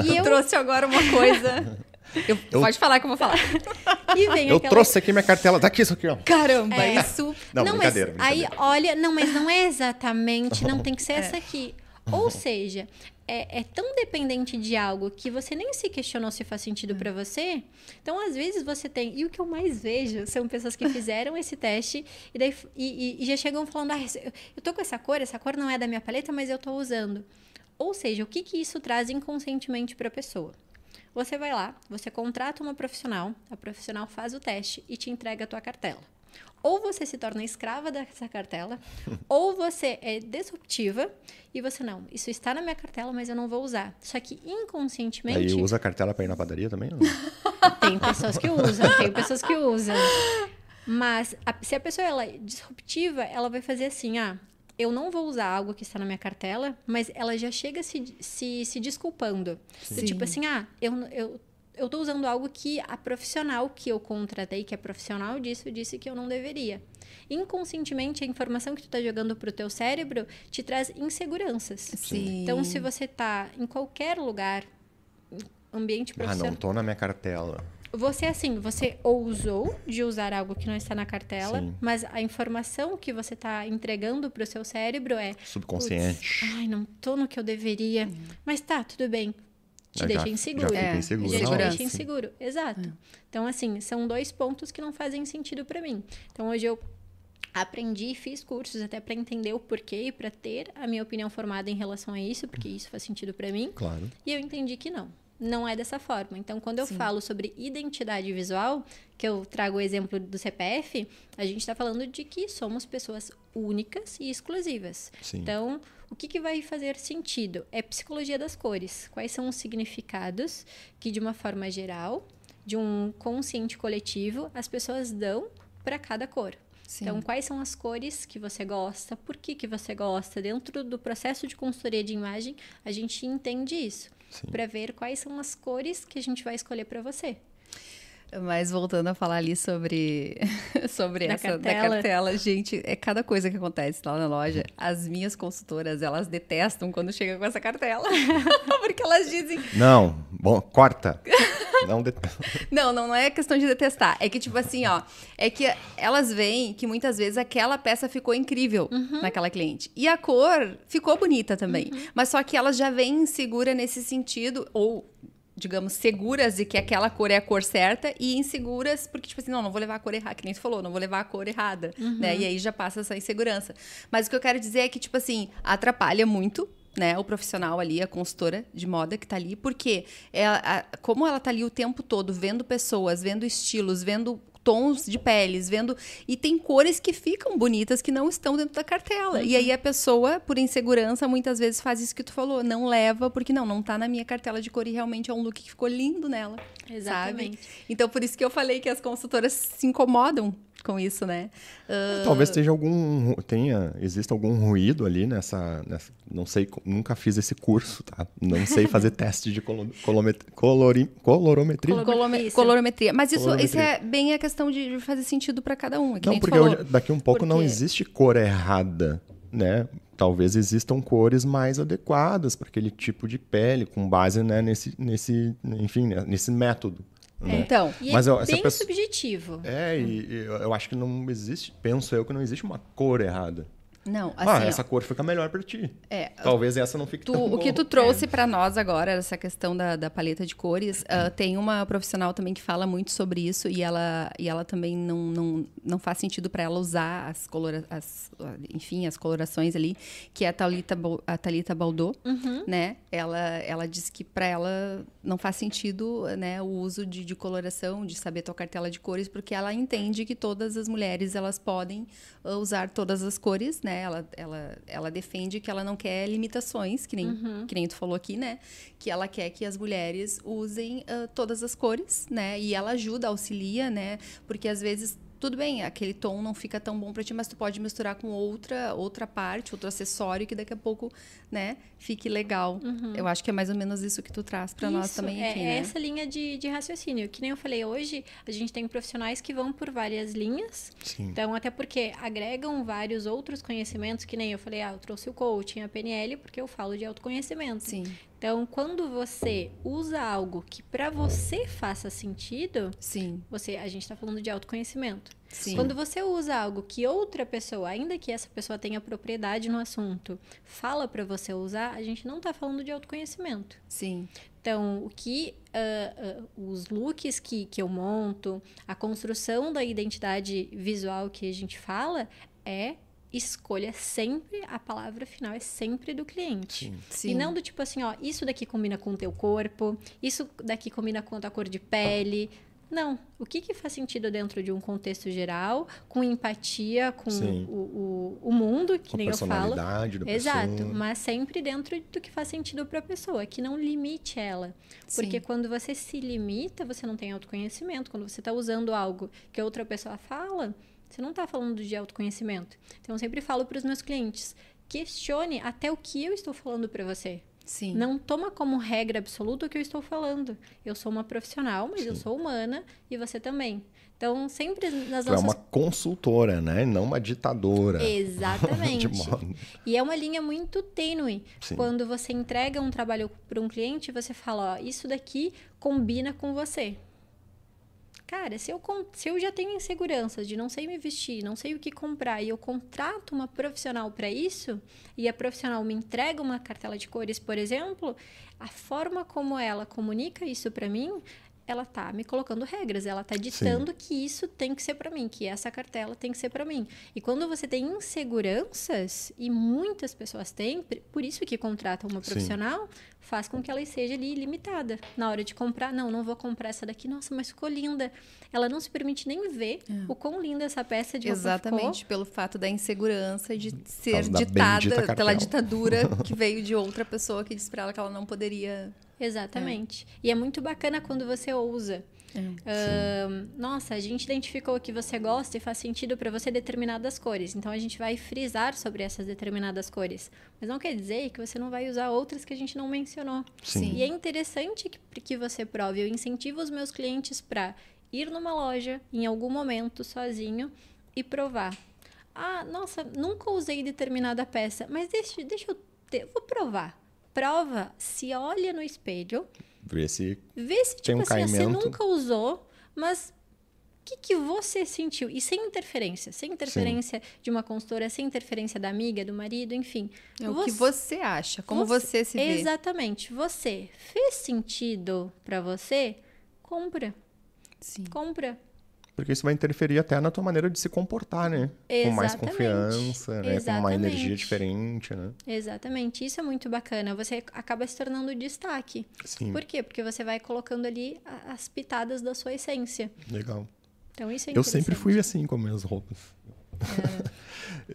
E eu Trouxe agora uma coisa. Eu- Eu- Pode falar que eu vou falar. e vem Eu aquela trouxe aqui minha cartela. Daqui isso aqui, ó. Caramba, É. isso. Não, mas brincadeira, aí, brincadeira. olha, não, mas não é exatamente, não tem que ser essa aqui. Ou seja, é, é tão dependente de algo que você nem se questionou se faz sentido pra você. Então, às vezes, você tem. E o que eu mais vejo são pessoas que fizeram esse teste e, daí, e, e- e já chegam falando: ah, eu tô com essa cor, essa cor não é da minha paleta, mas eu tô usando. Ou seja, o que, que isso traz inconscientemente para a pessoa? Você vai lá, você contrata uma profissional, a profissional faz o teste e te entrega a tua cartela. Ou você se torna escrava dessa cartela, ou você é disruptiva e você não, isso está na minha cartela, mas eu não vou usar. Só que inconscientemente Aí usa a cartela pra ir na padaria também? tem pessoas que usam, tem pessoas que usam. Mas a- se a pessoa ela é disruptiva, ela vai fazer assim, ah, eu não vou usar algo que está na minha cartela, mas ela já chega se, se, se desculpando. Do Sim. tipo assim, ah, eu, eu, eu tô usando algo que a profissional que eu contratei, que é profissional disso, disse que eu não deveria. Inconscientemente, a informação que tu tá jogando pro teu cérebro te traz inseguranças. Sim. Então, se você tá em qualquer lugar, ambiente Ah, profissional... não, tô na minha cartela. Você, assim, você ousou de usar algo que não está na cartela, Sim. mas a informação que você está entregando para o seu cérebro é... Subconsciente. "Putz, Ai, não tô no que eu deveria. Mas tá, tudo bem. Te deixa inseguro. já É, inseguro. Já te deixa inseguro. Exato. Então, assim, são dois pontos que não fazem sentido para mim. Então, hoje eu aprendi e fiz cursos até para entender o porquê e para ter a minha opinião formada em relação a isso, porque isso faz sentido para mim. Claro. E eu entendi que não. Não é dessa forma. Então, quando eu Sim. falo sobre identidade visual, que eu trago o exemplo do CPF, a gente está falando de que somos pessoas únicas e exclusivas. Sim. Então, o que, que vai fazer sentido? É psicologia das cores. Quais são os significados que, de uma forma geral, de um consciente coletivo, as pessoas dão para cada cor? Sim. Então, quais são as cores que você gosta? Por que, que você gosta? Dentro do processo de consultoria de imagem, a gente entende isso. Para ver quais são as cores que a gente vai escolher para você. Mas voltando a falar ali sobre, sobre Da essa da cartela. cartela, gente, é cada coisa que acontece lá na loja. As minhas consultoras, elas detestam quando chega com essa cartela. Porque elas dizem. Não, bom, corta. Não de... Não, não, não é questão de detestar. É que, tipo assim, ó, é que elas veem que muitas vezes aquela peça ficou incrível Uhum. naquela cliente. E a cor ficou bonita também. Mas só que elas já vêm insegura nesse sentido, ou digamos, seguras de que aquela cor é a cor certa e inseguras porque, tipo assim, não, não vou levar a cor errada, que nem tu falou, não vou levar a cor errada, né? E aí já passa essa insegurança. Mas o que eu quero dizer é que, tipo assim, atrapalha muito, né, o profissional ali, a consultora de moda que tá ali, porque ela, a- como ela tá ali o tempo todo vendo pessoas, vendo estilos, vendo tons de peles, vendo e tem cores que ficam bonitas que não estão dentro da cartela. E aí a pessoa, por insegurança, muitas vezes faz isso que tu falou, não leva porque não, não tá na minha cartela de cor e realmente é um look que ficou lindo nela. Exatamente. Sabe? Então por isso que eu falei que as consultoras se incomodam com isso, né? Ah, Talvez esteja algum. tenha. Exista algum ruído ali nessa. nessa- não sei, nunca fiz esse curso, tá? Não sei fazer teste de colo, colomet- colori- colorometria. Colo- colome- Isso. colorimetria. Mas isso, Colorimetria. isso é bem a questão de fazer sentido para cada um. é que Não, porque falou. eu- daqui um pouco não Porque- existe cor errada, né? Talvez existam cores mais adequadas para aquele tipo de pele, com base né, nesse, nesse, enfim, né, nesse método. Né? Então, E Mas é bem pessoa- subjetivo. É, e, e eu acho que não existe, penso eu que não existe uma cor errada. Não, ah, assim, ó, essa cor fica melhor para ti. é, Talvez essa não fique Tu- tão o que boa. tu trouxe pra nós agora, essa questão da, da paleta de cores, ah, tem uma profissional também que fala muito sobre isso e ela, e ela também não, não, não faz sentido pra ela usar as, colora, as, ah, enfim, as colorações ali, que é a Thalita, a Thalita Baldô, né? Ela, ela diz que pra ela não faz sentido né, o uso de, de coloração, de saber tua cartela de cores, porque ela entende que todas as mulheres elas podem ah, usar todas as cores, né? Ela, ela, ela defende que ela não quer limitações, que nem, que nem tu falou aqui, né? Que ela quer que as mulheres usem ah, todas as cores, né? E ela ajuda, auxilia, né? Porque às vezes tudo bem, aquele tom não fica tão bom para ti, mas tu pode misturar com outra outra parte, outro acessório que daqui a pouco, né, fique legal. Eu acho que é mais ou menos isso que tu traz para nós também é, aqui, é né? essa linha de, de raciocínio. Que nem eu falei hoje, a gente tem profissionais que vão por várias linhas. Sim. Então, até porque agregam vários outros conhecimentos, que nem eu falei, ah, eu trouxe o coaching, a PNL, porque eu falo de autoconhecimento. Sim, Então, quando você usa algo que para você faça sentido, sim, você, a gente está falando de autoconhecimento. sim. Quando você usa algo que outra pessoa, ainda que essa pessoa tenha propriedade no assunto, fala para você usar, a gente não está falando de autoconhecimento. Sim, Então, o que ah, ah, os looks que, que eu monto, a construção da identidade visual que a gente fala é escolha sempre, a palavra final é sempre do cliente. Sim. sim. E não do tipo assim, ó, isso daqui combina com o teu corpo, isso daqui combina com a tua cor de pele. Não. O que, que faz sentido dentro de um contexto geral, com empatia, com o, o, o mundo, que Com a nem eu falo. personalidade da Exato, pessoa. mas sempre dentro do que faz sentido para a pessoa, que não limite ela. Porque Sim. quando você se limita, você não tem autoconhecimento. Quando você está usando algo que outra pessoa fala, você não está falando de autoconhecimento. Então, eu sempre falo para os meus clientes: questione até o que eu estou falando para você. Sim. Não toma como regra absoluta o que eu estou falando. Eu sou uma profissional, mas eu sou humana e você também. Então, sempre nas Tu é nossas uma consultora, né? E Não uma ditadora. Exatamente. De modo. E é uma linha muito tênue. Sim. Quando você entrega um trabalho para um cliente, você fala, ó, isso daqui combina com você. Cara, se eu, se eu já tenho inseguranças de não sei me vestir, não sei o que comprar, e eu contrato uma profissional para isso, e a profissional me entrega uma cartela de cores, por exemplo, a forma como ela comunica isso para mim, ela tá me colocando regras, ela tá ditando que isso tem que ser para mim, que essa cartela tem que ser para mim. E quando você tem inseguranças, e muitas pessoas têm, por- isso que contratam uma Sim. profissional, faz com que ela seja ali limitada. Na hora de comprar, não, não vou comprar essa daqui, nossa, mas ficou linda. Ela não se permite nem ver o quão linda essa peça de roupa Exatamente, pelo fato da insegurança de ser ditada pela ditadura que veio de outra pessoa que disse pra ela que ela não poderia. Exatamente. E é muito bacana quando você ousa. Ahn, nossa, a gente identificou que você gosta e faz sentido para você determinadas cores. Então a gente vai frisar sobre essas determinadas cores. Mas não quer dizer que você não vai usar outras que a gente não mencionou. Sim. E é interessante que, que você prove. Eu incentivo os meus clientes para ir numa loja em algum momento sozinho e provar. Ah, nossa, nunca usei determinada peça, mas deixa, deixa eu ter, vou provar. Prova, se olha no espelho, Ver se vê se Tem tipo um assim, você caimento. nunca usou, mas que, que você sentiu? E sem interferência. Sem interferência Sim. de uma consultora, sem interferência da amiga, do marido, enfim. É o que você acha, como você, você se vê. Exatamente. Você fez sentido para você? Compra. Sim. Compra. Porque isso vai interferir até na tua maneira de se comportar, né? Exatamente. Com mais confiança, né? Com uma energia diferente, né? Exatamente. Isso é muito bacana. Você acaba se tornando destaque. Sim. Por quê? Porque você vai colocando ali as pitadas da sua essência. Legal. Então isso é Eu sempre fui assim com minhas roupas. É.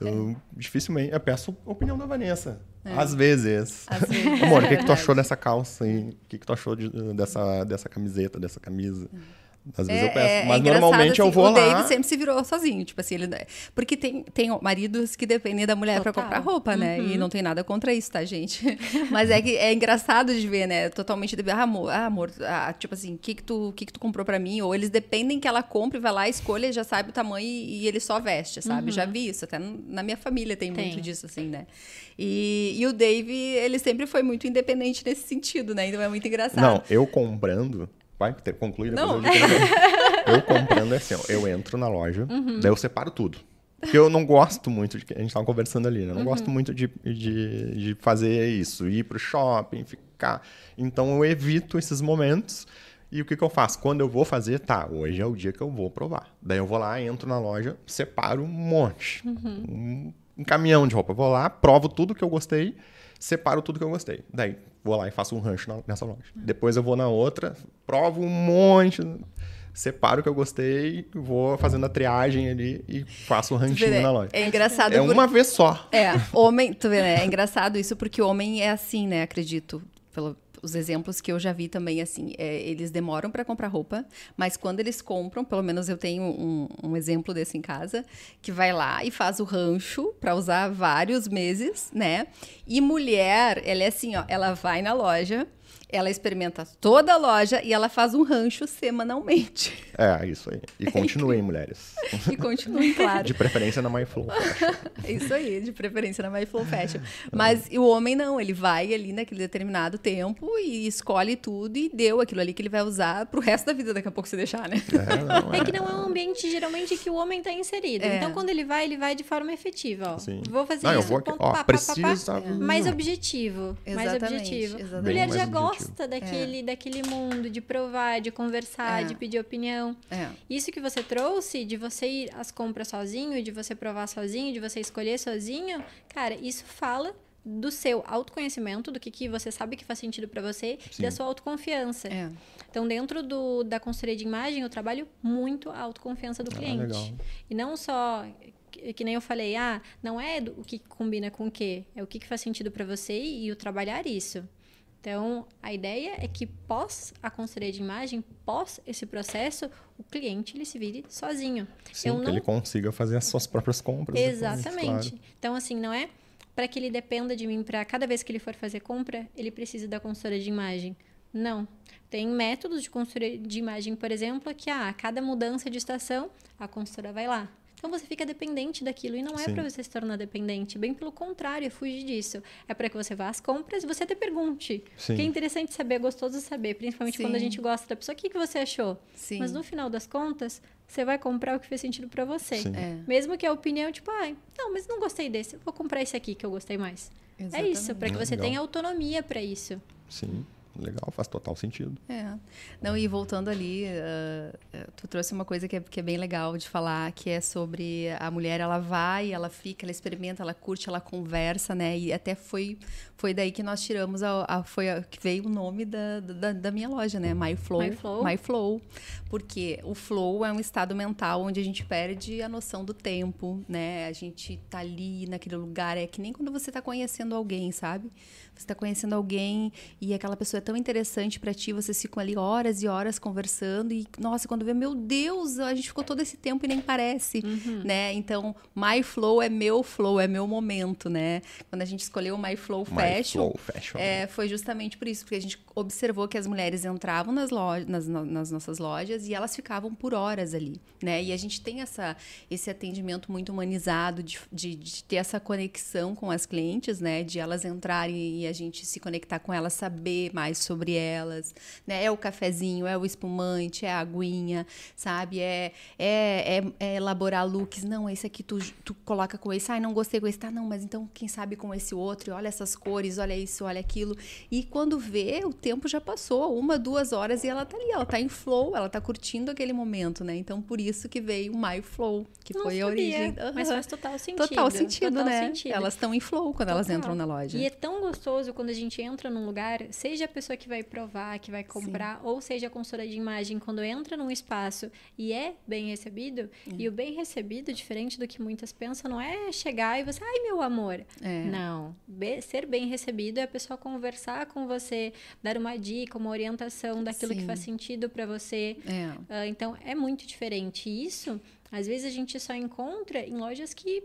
eu é. dificilmente. Eu peço a opinião da Vanessa. É. Às vezes. Às vezes. Amor, o que, que tu achou dessa calça aí? O que, que tu achou de, dessa, dessa camiseta, dessa camisa? Hum. Às vezes é, eu peço. É, mas é normalmente assim, eu vou o lá. O David sempre se virou sozinho. Tipo assim, ele. Porque tem, tem maridos que dependem da mulher para comprar roupa, né? Uhum. E não tem nada contra isso, tá, gente? mas é que é engraçado de ver, né? Totalmente. De, ah, amor, ah, amor ah, tipo assim, o que, que, tu, que, que tu comprou para mim? Ou eles dependem que ela compre, vai lá, escolha, já sabe o tamanho e, e ele só veste, sabe? Uhum. Já vi isso. Até na minha família tem, tem. muito disso, assim, né? E, e o Dave, ele sempre foi muito independente nesse sentido, né? Então é muito engraçado. Não, eu comprando Vai ter concluir Não. Eu, eu comprando é assim, ó, eu entro na loja, uhum. daí eu separo tudo. Porque eu não gosto muito de. A gente tava conversando ali, né? Eu não uhum. gosto muito de, de, de fazer isso, ir pro shopping, ficar. Então eu evito esses momentos. E o que, que eu faço? Quando eu vou fazer, tá, hoje é o dia que eu vou provar. Daí eu vou lá, entro na loja, separo um monte. Uhum. Um, um caminhão de roupa. Eu vou lá, provo tudo que eu gostei separo tudo que eu gostei. Daí vou lá e faço um rancho na, nessa loja. Uhum. Depois eu vou na outra, provo um monte, separo o que eu gostei, vou fazendo a triagem ali e faço um ranchinho vê, na loja. É engraçado. É por... uma vez só. É, homem, tu vê, né? É engraçado isso porque homem é assim, né? Acredito. Pelo, os exemplos que eu já vi também, assim, é, eles demoram para comprar roupa, mas quando eles compram, pelo menos eu tenho um, um, exemplo desse em casa, que vai lá e faz o rancho para usar vários meses, né? E mulher, ela é assim, ó, ela vai na loja, ela experimenta toda a loja e ela faz um rancho semanalmente. É, isso aí. E continuem, mulheres. E continuem, claro. De preferência na MyFlow Fashion. isso aí, de preferência na MyFlow Fashion. Mas o homem não, ele vai ali naquele determinado tempo e escolhe tudo e deu aquilo ali que ele vai usar pro resto da vida daqui a pouco se deixar, né? É, não, é. é que não é um ambiente geralmente que o homem está inserido. É. Então quando ele vai, ele vai de forma efetiva, ó. Sim. Vou fazer não, isso, eu vou aqui, ponto, ó, pá, preciso, pá, pá, mais objetivo, exatamente, mais objetivo. Exatamente. Mulher já gosta gosta daquele, é. daquele mundo, de provar, de conversar, é. de pedir opinião. É. Isso que você trouxe, de você ir às compras sozinho, de você provar sozinho, de você escolher sozinho, cara, isso fala do seu autoconhecimento, do que, que você sabe que faz sentido para você Sim. e da sua autoconfiança. É. Então, dentro do, da consultoria de imagem, eu trabalho muito a autoconfiança do ah, cliente. Legal. E não só que nem eu falei, ah, não é o que combina com o quê, é o que, que faz sentido para você e, e o trabalhar isso. Então, a ideia é que pós a consultoria de imagem, pós esse processo, o cliente ele se vire sozinho. Sim, Eu que não... ele consiga fazer as suas próprias compras. Exatamente. Depois, claro. Então, assim, não é para que ele dependa de mim para cada vez que ele for fazer compra, ele precisa da consultoria de imagem. Não. Tem métodos de consultoria de imagem, por exemplo, que ah, a cada mudança de estação, a consultora vai lá, então você fica dependente daquilo e não é para você se tornar dependente, bem pelo contrário, é fugir disso. É para que você vá às compras e você até pergunte. Sim. Que é interessante saber, é gostoso saber, principalmente Sim. quando a gente gosta da pessoa, o que, que você achou? Sim. Mas no final das contas, você vai comprar o que fez sentido para você. É. Mesmo que a opinião, tipo, ah, não, mas não gostei desse, vou comprar esse aqui que eu gostei mais. Exatamente. É isso, para que você Legal. tenha autonomia para isso. Sim. Legal, faz total sentido. É. Não, e voltando ali, uh, tu trouxe uma coisa que é, que é bem legal de falar, que é sobre a mulher, ela vai, ela fica, ela experimenta, ela curte, ela conversa, né? E até foi, foi daí que nós tiramos, a, a foi a, que veio o nome da, da, da, minha loja, né? My Flow. My Flow. My Flow. Porque o flow é um estado mental onde a gente perde a noção do tempo, né? A gente tá ali naquele lugar, é que nem quando você tá conhecendo alguém, sabe? Você está conhecendo alguém e aquela pessoa é tão interessante para ti, vocês ficam ali horas e horas conversando e nossa, quando vê, meu Deus, a gente ficou todo esse tempo e nem parece, uhum. né? Então, My Flow é meu flow, é meu momento, né? Quando a gente escolheu o My Flow My Fashion, Flow Fashion. É, foi justamente por isso, porque a gente observou que as mulheres entravam nas, lojas, nas, nas nossas lojas e elas ficavam por horas ali, né? E a gente tem essa, esse atendimento muito humanizado de, de, de ter essa conexão com as clientes, né? De elas entrarem e a gente se conectar com elas, saber mais mais sobre elas, né? É o cafezinho, é o espumante, é a aguinha, sabe? É, é, é, é elaborar looks. Não, esse aqui tu, tu coloca com esse. Ai, não gostei com esse. Tá, não, mas então quem sabe com esse outro. E olha essas cores, olha isso, olha aquilo. E quando vê, o tempo já passou, uma, duas horas e ela tá ali, ela tá em flow, ela tá curtindo aquele momento, né? Então por isso que veio o My Flow, que Não foi a sabia, origem. Mas Aham. faz total sentido. Total sentido, total né? sentido. Elas estão em flow quando elas Total. entram na loja. E é tão gostoso quando a gente entra num lugar, seja a pessoa que vai provar, que vai comprar, ou seja a consultora de imagem, quando entra num espaço e é bem recebido, e o bem recebido, diferente do que muitas pensam, não é chegar e você, ai meu amor. É. Não. Be- ser bem recebido é a pessoa conversar com você, dar uma dica, uma orientação daquilo que Sim. faz sentido para você. É. Ah, então é muito diferente. E isso, às vezes, a gente só encontra em lojas que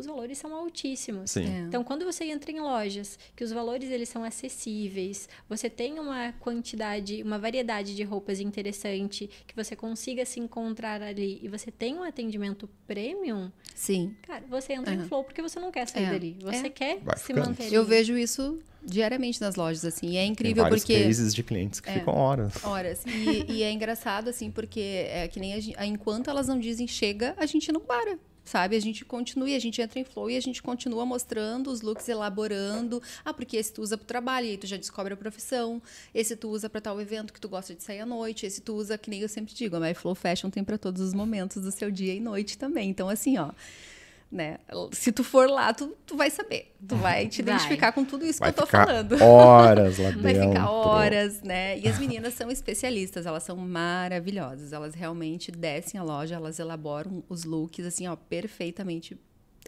os valores são altíssimos. Sim. É. Então, quando você entra em lojas que os valores eles são acessíveis, você tem uma quantidade, uma variedade de roupas interessante, que você consiga se encontrar ali e você tem um atendimento premium, Sim. cara, você entra em Aham. flow porque você não quer sair É. dali. Você É. quer Vai se manter ali. Eu vejo isso diariamente nas lojas, assim. E é Tem incrível vários porque. cases de clientes que É. ficam horas. Horas. E, e é engraçado, assim, porque é que nem a gente, enquanto elas não dizem chega, a gente não para. Sabe? A gente continua, a gente entra em flow e a gente continua mostrando os looks, elaborando. Ah, porque esse tu usa pro trabalho, e aí tu já descobre a profissão. Esse tu usa pra tal evento que tu gosta de sair à noite. Esse tu usa, que nem eu sempre digo, a My Flow Fashion tem pra todos os momentos do seu dia e noite também. Então, assim, ó. Né? Se tu for lá, tu, tu vai saber. Tu vai te Vai. identificar com tudo isso Vai que eu tô ficar falando. horas lá Vai dentro. ficar horas, né? E as meninas são especialistas, elas são maravilhosas. Elas realmente descem a loja, elas elaboram os looks, assim, ó, perfeitamente.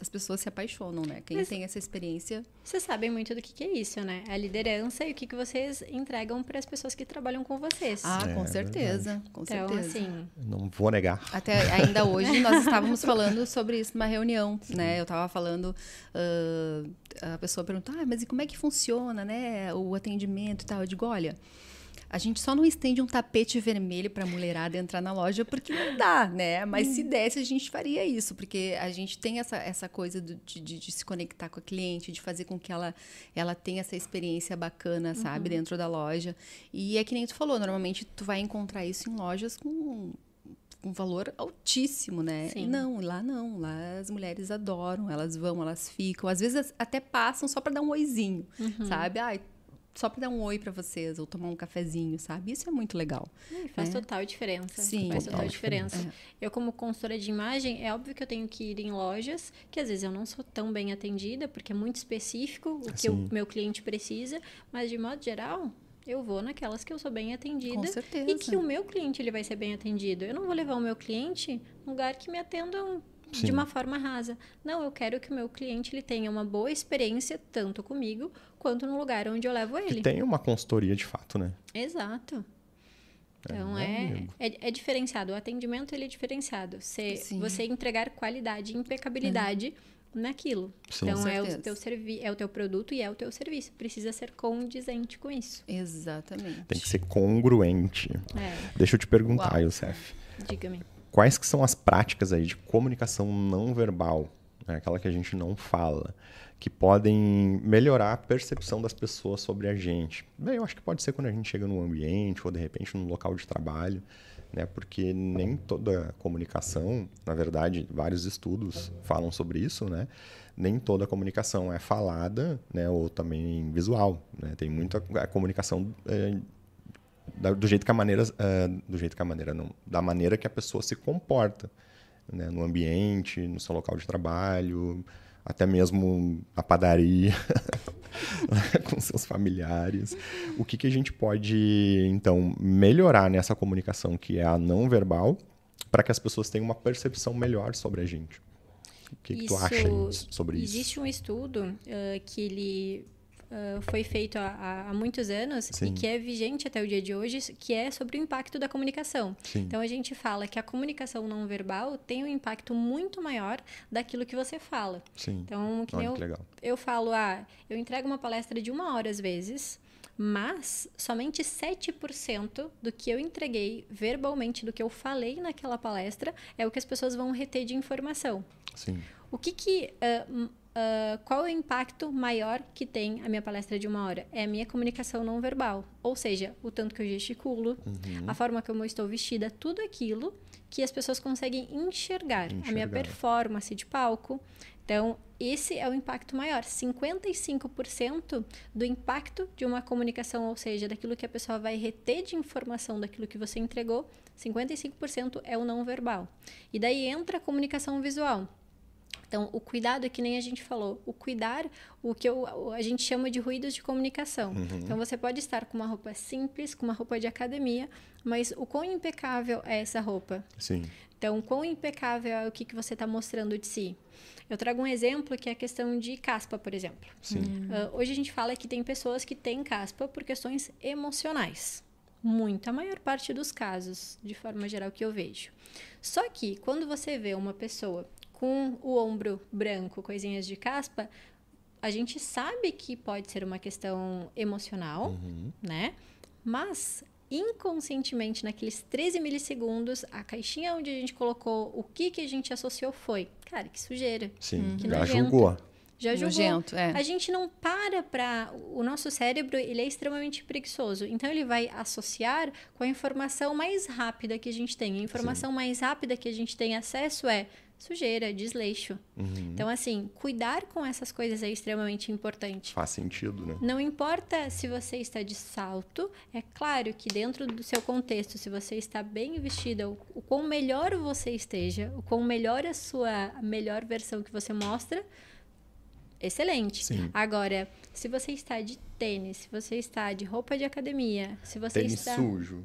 As pessoas se apaixonam, né? Quem Mas- tem essa experiência. Vocês sabem muito do que, que é isso, né? A liderança e o que, que vocês entregam para as pessoas que trabalham com vocês. Ah, É, com é certeza. Com então, certeza. assim, Não vou negar. Até ainda hoje nós estávamos falando sobre isso numa reunião, né? Eu estava falando, ah, a pessoa perguntou, ah, mas e como é que funciona, né? O atendimento e tal. Eu digo, olha, a gente só não estende um tapete vermelho para a mulherada entrar na loja porque não dá, né? Mas se desse, a gente faria isso, porque a gente tem essa, essa coisa do- de, de- se conectar com a cliente, de fazer com que ela, ela tenha essa experiência bacana, sabe, dentro da loja. E é que nem tu falou, normalmente tu vai encontrar isso em lojas com um valor altíssimo, né? Sim. Não, lá não. Lá as mulheres adoram, elas vão, elas ficam. Às vezes até passam só para dar um oizinho, sabe? Ai, só para dar um oi para vocês ou tomar um cafezinho, sabe? Isso é muito legal. Faz É. total diferença. Sim. faz Total total diferença. diferença. Eu, como consultora de imagem, é óbvio que eu tenho que ir em lojas que às vezes eu não sou tão bem atendida, porque é muito específico o que o meu cliente precisa, mas de modo geral. Eu vou naquelas que eu sou bem atendida Com certeza. e que o meu cliente ele vai ser bem atendido. Eu não vou levar o meu cliente num lugar que me atendam Sim. de uma forma rasa. Não, eu quero que o meu cliente ele tenha uma boa experiência tanto comigo quanto no lugar onde eu levo Que ele. tem uma consultoria de fato, né? Exato. É, Então é, amigo. é, é diferenciado. O atendimento ele é diferenciado. Você, Sim. você entregar qualidade, impecabilidade naquilo. Sim. Então é o, teu servi é o teu produto e é o teu serviço. Precisa ser condizente com isso. Exatamente. Tem que ser congruente. É, Deixa eu te perguntar, Uau. Youssef. diga-me. Quais que são as práticas aí de comunicação não verbal, né, aquela que a gente não fala, que podem melhorar a percepção das pessoas sobre a gente? Bem, eu acho que pode ser quando a gente chega num ambiente ou de repente num local de trabalho, né? Porque nem toda comunicação, na verdade, vários estudos falam sobre isso, né? Nem toda comunicação é falada, né? Ou também visual, né? Tem muita comunicação é, do jeito que a maneira eh, do jeito que a maneira não da maneira que a pessoa se comporta né, no ambiente no seu local de trabalho até mesmo na padaria com seus familiares. O que que a gente pode então melhorar nessa comunicação que é a não verbal para que as pessoas tenham uma percepção melhor sobre a gente? O que, que tu acha Isso- sobre isso? Existe um estudo ah, que ele ah, foi feito há- há, muitos anos Sim. e que é vigente até o dia de hoje, que é sobre o impacto da comunicação. Sim. Então a gente fala que a comunicação não verbal tem um impacto muito maior daquilo que você fala. sim Então, que olha eu, que legal eu falo, ah, eu entrego uma palestra de uma hora às vezes, mas somente 7% do que eu entreguei verbalmente, do que eu falei naquela palestra, é o que as pessoas vão reter de informação. sim O que que m- uh, qual é o impacto maior que tem a minha palestra de uma hora? É a minha comunicação não verbal. Ou seja, o tanto que eu gesticulo, uhum. a forma como eu estou vestida, tudo aquilo que as pessoas conseguem enxergar. enxergar. A minha performance de palco. Então, esse é o impacto maior. 55% do impacto de uma comunicação, ou seja, daquilo que a pessoa vai reter de informação daquilo que você entregou, 55% é o não verbal. E daí entra a comunicação visual. Então, o cuidado é que nem a gente falou, o cuidar, o que eu, a gente chama de ruídos de comunicação. Uhum. Então, você pode estar com uma roupa simples, com uma roupa de academia, mas o quão impecável é essa roupa? Sim. Então, quão impecável é o que, que você está mostrando de si? Eu trago um exemplo que é a questão de caspa, por exemplo. Sim. Uh, hoje a gente fala que tem pessoas que têm caspa por questões emocionais. Muito, a maior parte dos casos, de forma geral, que eu vejo. Só que quando você vê uma pessoa com o ombro branco, coisinhas de caspa, a gente sabe que pode ser uma questão emocional, uhum. né? Mas inconscientemente, naqueles 13 milissegundos, a caixinha onde a gente colocou o que, que a gente associou foi, cara, que sujeira. Sim, que já nojento. julgou. Já julgou. Nojento, é. A gente não para para... O nosso cérebro, ele é extremamente preguiçoso. Então, ele vai associar com a informação mais rápida que a gente tem. A informação Sim. mais rápida que a gente tem acesso é sujeira, desleixo. Uhum. Então, assim, cuidar com essas coisas é extremamente importante. Faz sentido, né? Não importa se você está de salto, é claro que dentro do seu contexto, se você está bem vestida, o, o quão melhor você esteja, o quão melhor a sua a melhor versão que você mostra, excelente. Sim. Agora, se você está de tênis, se você está de roupa de academia, se você tênis está sujo.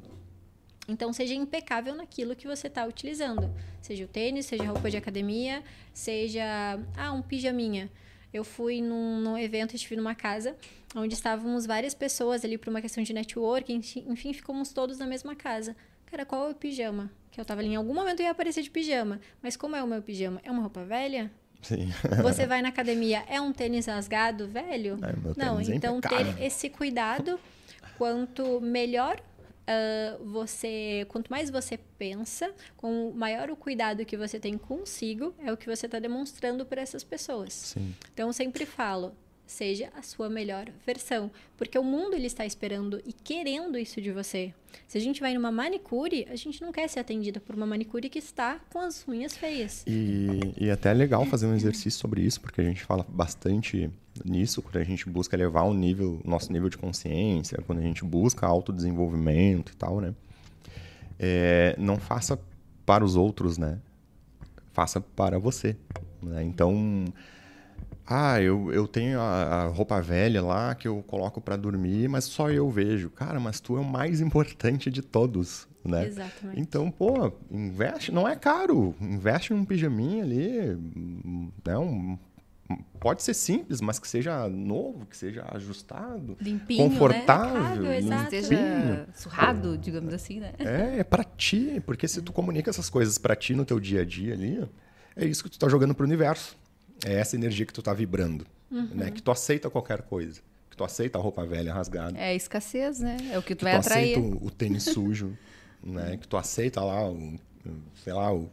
Então, seja impecável naquilo que você está utilizando. Seja o tênis, seja roupa de academia, seja ah, um pijaminha. Eu fui num, num evento, estive numa casa onde estávamos várias pessoas ali por uma questão de networking, enfim, ficamos todos na mesma casa. Cara, qual é o pijama? Que eu tava ali, em algum momento eu ia aparecer de pijama. Mas como é o meu pijama? É uma roupa velha? Sim. Você vai na academia, é um tênis rasgado, velho? É, Não, então ter esse cuidado, quanto melhor uh, você, quanto mais você pensa, com maior o cuidado que você tem consigo, é o que você está demonstrando para essas pessoas. Sim. Então, eu sempre falo, seja a sua melhor versão, porque o mundo ele está esperando e querendo isso de você. Se a gente vai numa manicure, a gente não quer ser atendida por uma manicure que está com as unhas feias. E, e até é legal fazer um exercício sobre isso, porque a gente fala bastante nisso, quando a gente busca elevar o nível, nosso nível de consciência, quando a gente busca autodesenvolvimento e tal, né? É, não faça para os outros, né? Faça para você. Né? Então, ah, eu, eu tenho a, a roupa velha lá que eu coloco para dormir, mas só eu vejo. Cara, mas tu é o mais importante de todos, né? Exatamente. Então, pô, investe, não é caro. Investe num pijaminha ali, né? Um, pode ser simples, mas que seja novo, que seja ajustado, limpinho, confortável, né? Exato, seja surrado, digamos assim, né? É, é para ti, porque se tu comunica essas coisas para ti no teu dia a dia ali, é isso que tu tá jogando pro universo. É essa energia que tu tá vibrando, uhum. né? Que tu aceita qualquer coisa. Que tu aceita a roupa velha rasgada. É escassez, né? É o que tu que vai tu atrair. aceita o, o tênis sujo, né? Que tu aceita lá o, sei lá, o,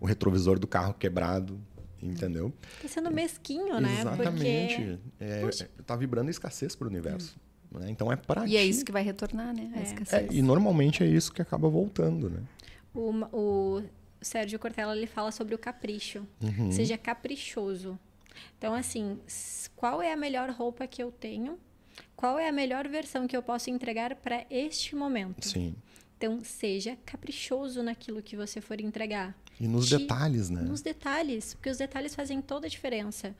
o retrovisor do carro quebrado, entendeu? Tá sendo mesquinho, né? Exatamente. Porque... É, tá vibrando escassez pro universo. Hum. Né? Então é para E ti. é isso que vai retornar, né? A é. escassez. É, e normalmente é isso que acaba voltando, né? O, o Sérgio Cortella ele fala sobre o capricho. Uhum. Seja caprichoso. Então, assim, qual é a melhor roupa que eu tenho? Qual é a melhor versão que eu posso entregar para este momento? Sim. Então, seja caprichoso naquilo que você for entregar. E nos Te... detalhes, né? Nos detalhes, porque os detalhes fazem toda a diferença.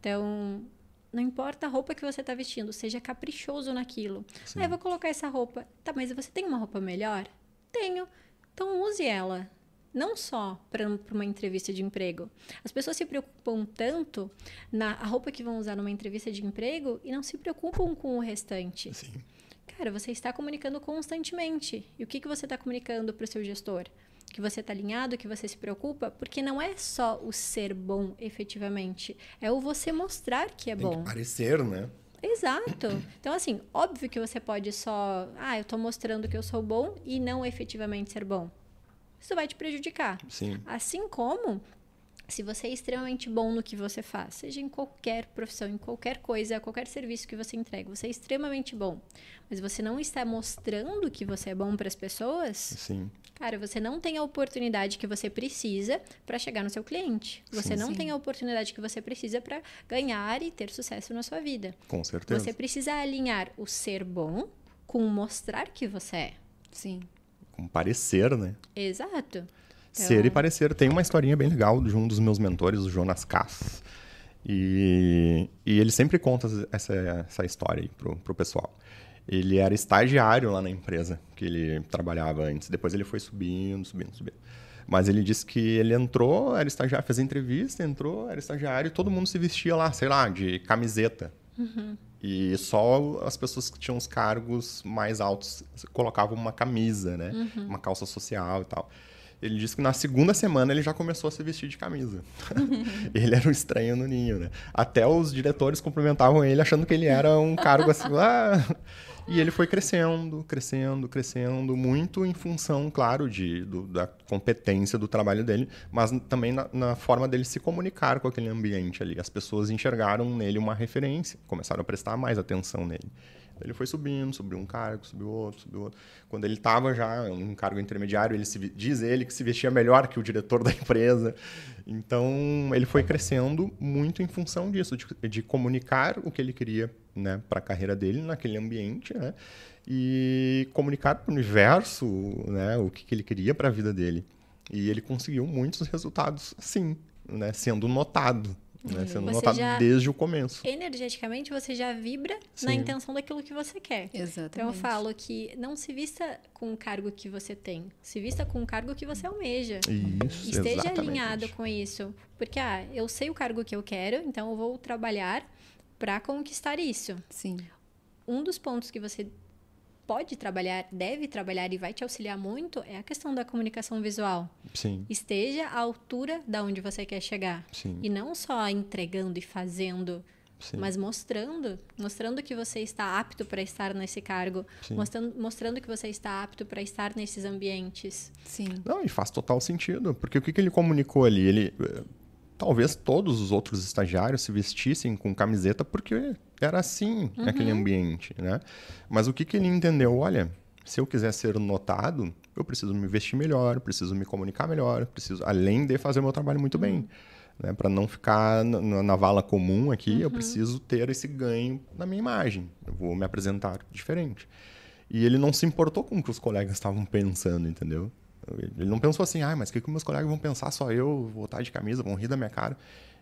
Então, não importa a roupa que você está vestindo, seja caprichoso naquilo. Sim. Ah, eu vou colocar essa roupa. Tá, mas você tem uma roupa melhor? Tenho. Então, use ela não só para uma entrevista de emprego. As pessoas se preocupam tanto na roupa que vão usar numa entrevista de emprego e não se preocupam com o restante. Sim. Cara, você está comunicando constantemente. E o que, que você está comunicando para o seu gestor? Que você está alinhado, que você se preocupa, porque não é só o ser bom efetivamente, é o você mostrar que é Tem bom. Que parecer, né? Exato. Então, assim, óbvio que você pode só. Ah, eu estou mostrando que eu sou bom e não efetivamente ser bom isso vai te prejudicar. Sim. Assim como se você é extremamente bom no que você faz, seja em qualquer profissão, em qualquer coisa, qualquer serviço que você entrega, você é extremamente bom, mas você não está mostrando que você é bom para as pessoas, Sim. cara, você não tem a oportunidade que você precisa para chegar no seu cliente. Você Sim. não Sim. tem a oportunidade que você precisa para ganhar e ter sucesso na sua vida. Com certeza. Você precisa alinhar o ser bom com o mostrar que você é. Sim. Com parecer, né? Exato. Ser Então- e parecer. Tem uma historinha bem legal de um dos meus mentores, o Jonas Cass. E, e ele sempre conta essa, essa história aí pro, pro pessoal. Ele era estagiário lá na empresa que ele trabalhava antes. Depois ele foi subindo, subindo, subindo. Mas ele disse que ele entrou, era estagiário, fez entrevista, entrou, era estagiário, e todo mundo se vestia lá, sei lá, de camiseta. E só as pessoas que tinham os cargos mais altos colocavam uma camisa, né? Uma calça social e tal. Ele disse que na segunda semana ele já começou a se vestir de camisa. ele era um estranho no ninho, né? Até os diretores cumprimentavam ele achando que ele era um cargo assim. Ah! E ele foi crescendo, crescendo, crescendo, muito em função, claro, de, do- da competência do trabalho dele, mas também na, na forma dele se comunicar com aquele ambiente ali. As pessoas enxergaram nele uma referência, começaram a prestar mais atenção nele. Ele foi subindo, subiu um cargo, subiu outro, subiu outro. Quando ele estava já em um cargo intermediário, ele se, diz ele que se vestia melhor que o diretor da empresa. Então, ele foi crescendo muito em função disso, de, de comunicar o que ele queria né, para a carreira dele naquele ambiente, né? E comunicar para o universo né, o que, que ele queria para a vida dele. E ele conseguiu muitos resultados, sim, né, sendo notado. Né, Você notado já- desde o começo. Energeticamente, você já vibra Sim. na intenção daquilo que você quer. Exatamente. Então eu falo que não se vista com o cargo que você tem, se vista com o cargo que você almeja. Isso, Esteja exatamente. alinhado com isso. Porque, ah, eu sei o cargo que eu quero, então eu vou trabalhar para conquistar isso. Sim. Um dos pontos que você pode trabalhar, deve trabalhar e vai te auxiliar muito é a questão da comunicação visual. Sim, Esteja à altura da onde você quer chegar. sim, E não só entregando e fazendo, sim. mas mostrando, mostrando que você está apto para estar nesse cargo, Sim. mostrando, mostrando que você está apto para estar nesses ambientes. Sim. Não, e faz total sentido, porque o que, que ele comunicou ali? Ele, eh, talvez todos os outros estagiários se vestissem com camiseta porque era assim naquele ambiente, né? Mas o que, que ele entendeu? Olha, se eu quiser ser notado, eu preciso me vestir melhor, preciso me comunicar melhor, preciso, além de fazer meu trabalho muito bem. Né, para não ficar na, na- vala comum aqui, eu preciso ter esse ganho na minha imagem. Eu vou me apresentar diferente. E ele não se importou com o que os colegas estavam pensando, entendeu? Ele não pensou assim, ah, mas o que, que meus colegas vão pensar? Só eu vou estar de camisa, vão rir da minha cara.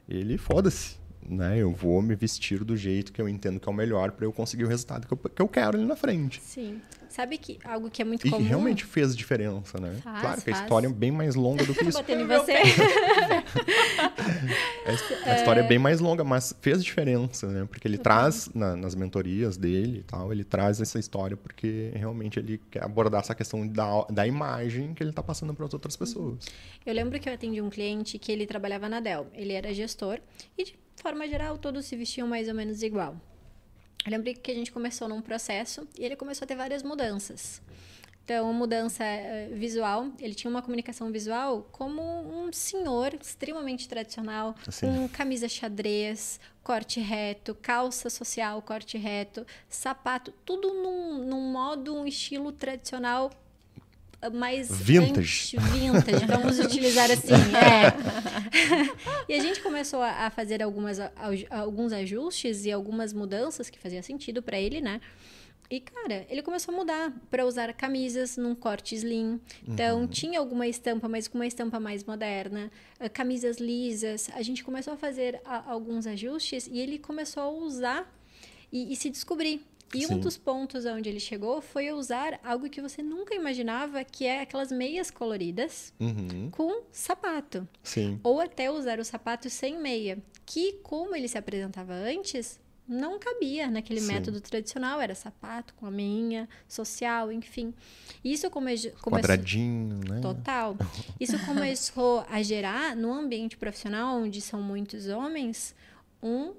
Ele, foda-se, né? Eu vou me vestir do jeito que eu entendo que é o melhor para eu conseguir o resultado que eu, que eu quero ali na frente. Sim. Sabe que algo que é muito E comum. realmente fez diferença, né? Faz, claro que a faz. história é bem mais longa do que isso. Batendo em você. A, a história é bem mais longa, mas fez diferença, né? Porque ele traz na- nas mentorias dele e tal, ele traz essa história porque realmente ele quer abordar essa questão da, da imagem que ele está passando para as outras pessoas. Eu lembro que eu atendi um cliente que ele trabalhava na Dell. Ele era gestor e, de forma geral, todos se vestiam mais ou menos igual. Eu lembro que a gente começou num processo e ele começou a ter várias mudanças. Então, mudança eh, visual, ele tinha uma comunicação visual como um senhor extremamente tradicional, Sim. com camisa xadrez, corte reto, calça social, corte reto, sapato, tudo num, num modo, um estilo tradicional mais Vintage. vintage, vamos utilizar assim, é. e a gente começou a fazer algumas, alguns ajustes e algumas mudanças que fazia sentido para ele, né? E, cara, ele começou a mudar para usar camisas num corte slim. Então, tinha alguma estampa, mas com uma estampa mais moderna. eh, Camisas lisas. A gente começou a fazer a- alguns ajustes e ele começou a usar e, e se descobrir. E Sim. um dos pontos onde ele chegou foi usar algo que você nunca imaginava, que é aquelas meias coloridas Uhum, com sapato. sim. Ou até usar o sapato sem meia, que, como ele se apresentava antes, não cabia naquele Sim. método tradicional. Era sapato com a meinha, social, enfim. Isso come começou... Quadradinho, né? Total. Isso começou a gerar, no ambiente profissional, onde são muitos homens, um,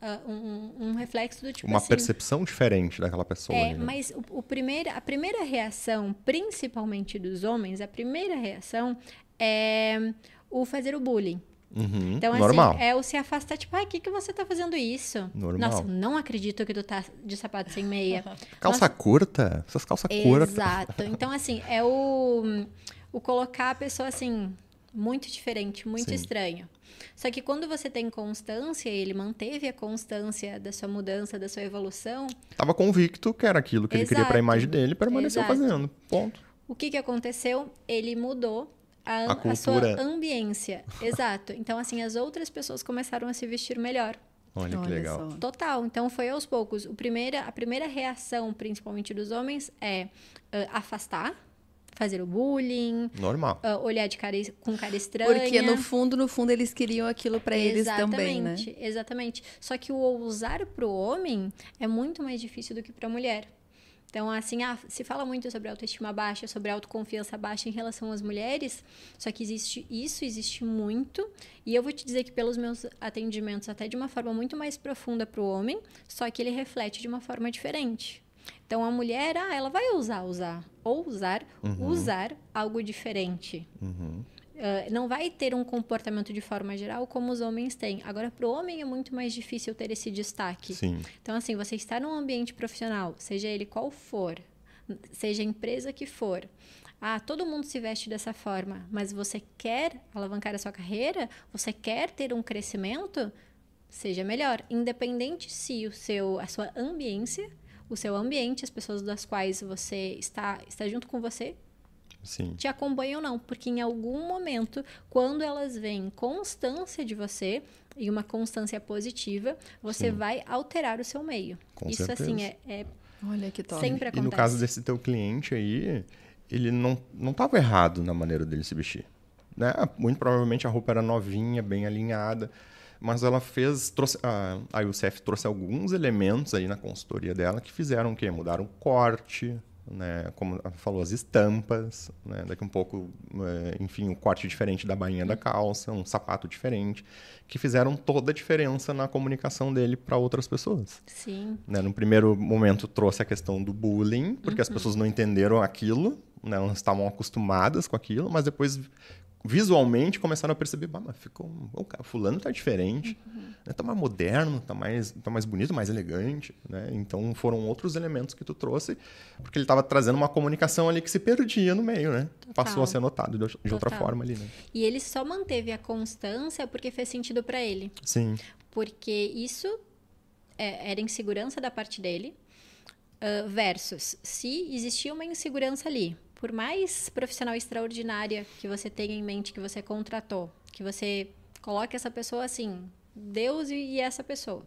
ah, um, um reflexo do tipo Uma assim... percepção diferente daquela pessoa. É, ali, né? mas o, o primeiro, a primeira reação, principalmente dos homens, a primeira reação é o fazer o bullying. Uhum, Então, assim, normal. é o se afastar, tipo, ai, o que, que você tá fazendo isso? Normal. Nossa, eu não acredito que tu tá de sapato sem meia. Calça curta? Essas calças curtas. Exato. Então, assim, é o, o colocar a pessoa assim, muito diferente, muito Sim. estranho. Só que quando você tem constância, ele manteve a constância da sua mudança, da sua evolução, Tava convicto que era aquilo que ele queria pra Exato. imagem dele e permaneceu Exato. fazendo. Ponto. o que, que aconteceu? Ele mudou a, A a sua ambiência. Exato. Então, assim, as outras pessoas começaram a se vestir melhor. Olha, que Olha legal. só. Total. Então foi aos poucos. O primeira, a primeira reação, principalmente dos homens, é ah, afastar, fazer o bullying, Normal. ah, olhar de cara, com cara estranha. Porque no fundo, no fundo, eles queriam aquilo pra eles também, né? Exatamente, Exatamente. Só que o ousar pro homem é muito mais difícil do que pra mulher. Então, assim, ah, se fala muito sobre autoestima baixa, sobre autoconfiança baixa em relação às mulheres, só que existe isso, existe muito. E eu vou te dizer que pelos meus atendimentos, até de uma forma muito mais profunda pro homem, só que ele reflete de uma forma diferente. Então, a mulher, ah, ela vai usar, usar, ou usar, usar algo diferente. Uhum. Uh, não vai ter um comportamento de forma geral como os homens têm. Agora, para o homem é muito mais difícil ter esse destaque. Sim. Então, assim, você está num ambiente profissional, seja ele qual for, seja a empresa que for. Ah, todo mundo se veste dessa forma, mas você quer alavancar a sua carreira? Você quer ter um crescimento? Seja melhor, independente se o seu, a sua ambiência, o seu ambiente, as pessoas das quais você está, está junto com você, Sim. te acompanham ou não, porque em algum momento, quando elas veem constância de você e uma constância positiva, você Sim. vai alterar o seu meio. Com Isso certeza. assim é, é Olha que top. sempre E acontece. no caso desse teu cliente aí, ele não, não tava errado na maneira dele se vestir. Né? Muito provavelmente a roupa era novinha, bem alinhada, mas ela fez. Trouxe, a, a UCF trouxe alguns elementos aí na consultoria dela que fizeram o quê? Mudaram o corte, né? como falou, as estampas, né? daqui um pouco, é, enfim, o corte diferente da bainha da calça, um sapato diferente, que fizeram toda a diferença na comunicação dele para outras pessoas. Sim, Né, no primeiro momento trouxe a questão do bullying, porque Uhum. as pessoas não entenderam aquilo, né, não estavam acostumadas com aquilo, mas depois visualmente começaram a perceber, bah, mas ficou, o cara, fulano tá diferente, Uhum. né, tá mais moderno, tá mais, tá mais bonito, mais elegante, né? Então foram outros elementos que tu trouxe, porque ele estava trazendo uma comunicação ali que se perdia no meio, né? Passou a ser notado de, de outra Total. forma ali, né? e ele só manteve a constância porque fez sentido para ele. Sim, Porque isso é, era insegurança da parte dele, ah, versus se existia uma insegurança ali, por mais profissional extraordinária que você tenha em mente, que você contratou, que você coloque essa pessoa assim, Deus e, essa pessoa.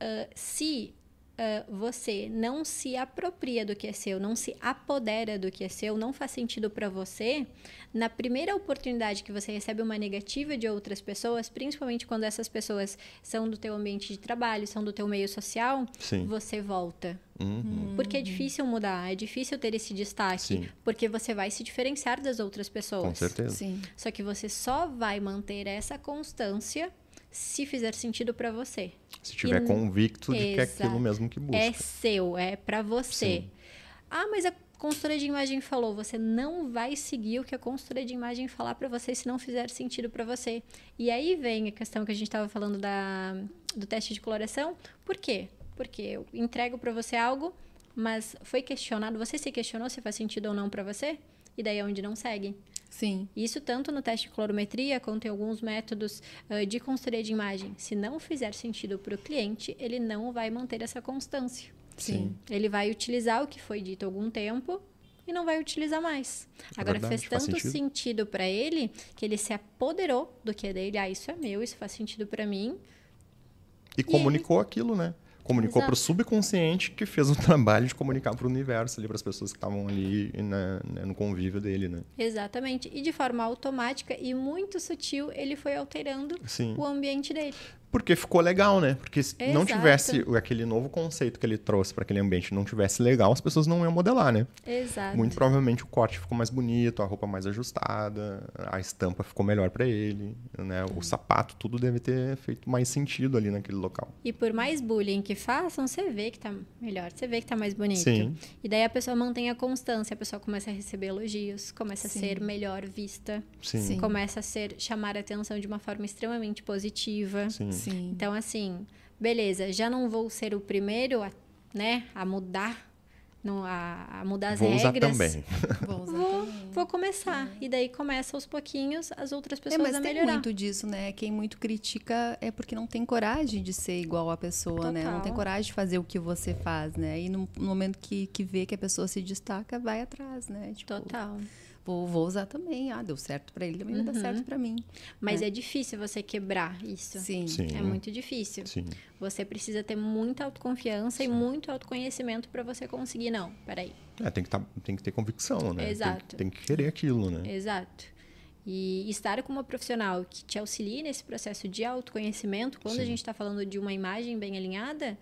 Ah, se ah, você não se apropria do que é seu, não se apodera do que é seu, não faz sentido para você, na primeira oportunidade que você recebe uma negativa de outras pessoas, principalmente quando essas pessoas são do teu ambiente de trabalho, são do teu meio social, sim. você volta. Uhum. Porque é difícil mudar, é difícil ter esse destaque, Sim. porque você vai se diferenciar das outras pessoas. Com certeza. Sim. Só que você só vai manter essa constância se fizer sentido para você. Se tiver E- convicto de que é Exato. aquilo mesmo que busca. É seu, é para você. Sim. Ah, mas a consultora de imagem falou, você não vai seguir o que a consultora de imagem falar para você se não fizer sentido para você. E aí vem a questão que a gente estava falando da, do teste de coloração. Por quê? Porque eu entrego para você algo, mas foi questionado, você se questionou se faz sentido ou não para você? E daí é onde não segue. Sim. Isso tanto no teste de colorimetria quanto em alguns métodos ah, de consultoria de imagem. Se não fizer sentido para o cliente, ele não vai manter essa constância. Sim. Ele vai utilizar o que foi dito há algum tempo e não vai utilizar mais. É Agora verdade, fez faz tanto sentido. sentido para ele que ele se apoderou do que é dele. Ah, isso é meu, isso faz sentido para mim. E comunicou aquilo, né? Comunicou para o subconsciente que fez o trabalho de comunicar para o universo ali, para as pessoas que estavam ali né, né, no convívio dele, né? Exatamente. E de forma automática e muito sutil, ele foi alterando Sim. o ambiente dele. Porque ficou legal, né? Porque se não Exato. tivesse o- aquele novo conceito que ele trouxe para aquele ambiente não tivesse legal, as pessoas não iam modelar, né? Exato. Muito provavelmente o corte ficou mais bonito, a roupa mais ajustada, a estampa ficou melhor para ele, né? O sapato, tudo deve ter feito mais sentido ali naquele local. E por mais bullying que façam, você vê que tá melhor, você vê que tá mais bonito. Sim. E daí a pessoa mantém a constância, a pessoa começa a receber elogios, começa Sim. a ser melhor vista, Sim. Sim. começa a ser chamar a atenção de uma forma extremamente positiva. Sim. Sim. Então, assim, beleza, já não vou ser o primeiro a, né, a mudar, não, a, a mudar as Vou usar regras. também. Vou usar Vou, também. vou começar. E daí começa aos pouquinhos as outras É, pessoas mas a tem melhorar. muito disso, né? Quem muito critica é porque não tem coragem de ser igual a pessoa, né? Não Total. tem coragem de fazer o que você faz, né? E no, no momento que, que vê que a pessoa se destaca, vai atrás, né? Tipo, Total. Vou, vou usar também. Ah, deu certo pra ele, também vai dar certo pra mim. Mas né? é difícil você quebrar isso. Sim. Sim. É muito difícil. Sim. Você precisa ter muita autoconfiança e muito autoconhecimento para você conseguir. Não, peraí. É, tem que, tá, tem que ter convicção, né? Tem- Exato. Tem, que querer aquilo, né? Exato. E estar com uma profissional que te auxilie nesse processo de autoconhecimento, quando a Sim. gente está falando de uma imagem bem alinhada,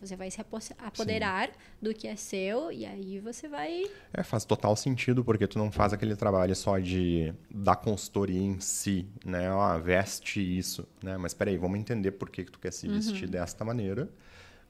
você vai se apo- apoderar do que é seu e aí você vai. É, faz total sentido, porque tu não faz aquele trabalho só de da consultoria em si, né? Ó, veste isso, né? Mas peraí, vamos entender por que, que tu quer se vestir desta maneira.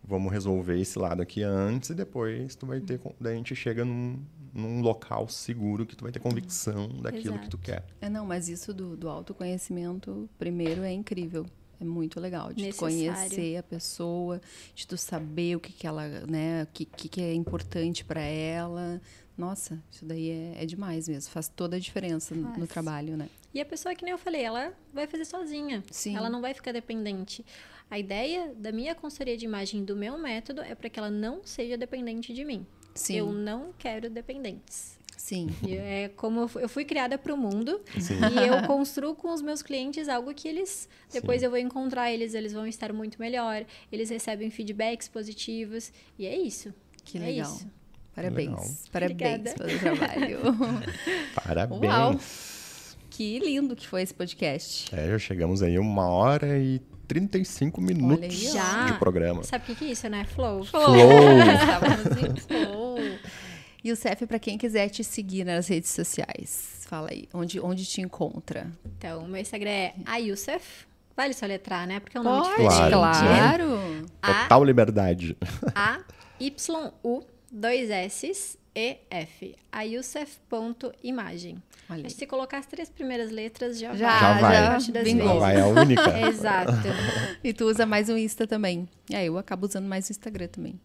Vamos resolver esse lado aqui antes e depois tu vai ter... Daí a gente chega num, num local seguro que tu vai ter convicção daquilo que tu quer. É, não, mas isso do, do autoconhecimento, primeiro, é incrível. É muito legal de conhecer a pessoa, de tu saber o que, que ela, né, o que, que, é importante pra ela. Nossa, isso daí é, é demais mesmo. Faz toda a diferença no, no trabalho, né? E a pessoa, que nem eu falei, ela vai fazer sozinha. Sim. Ela não vai ficar dependente. A ideia da minha consultoria de imagem, do meu método, é para que ela não seja dependente de mim. Sim, Eu não quero dependentes. Sim. É como eu fu- eu fui criada para o mundo Sim. e eu construo com os meus clientes algo que eles depois eu vou encontrar eles, eles vão estar muito melhor, eles recebem feedbacks positivos e é isso. Que É legal. isso. Parabéns. Legal. Parabéns Obrigada. pelo trabalho. Parabéns! Uau. que lindo que foi esse podcast. É, já chegamos aí uma hora e 35 minutos de programa. Sabe o que, que é isso, né? Flow. Flow. Estávamos em flow. E o CEF, para quem quiser te seguir nas redes sociais, fala aí, onde, onde te encontra? Então, o meu Instagram é Ayusef. Vale soletrar, né? Porque é um nome Pode, diferente. claro. A Total liberdade. A Y U dois S E F. Ayusef.imagem. Que se colocar as três primeiras letras já, Já, Já vai. partir das Bingou. Já vai a única. Exato. E tu usa mais o Insta também. É, eu acabo usando mais o Instagram também.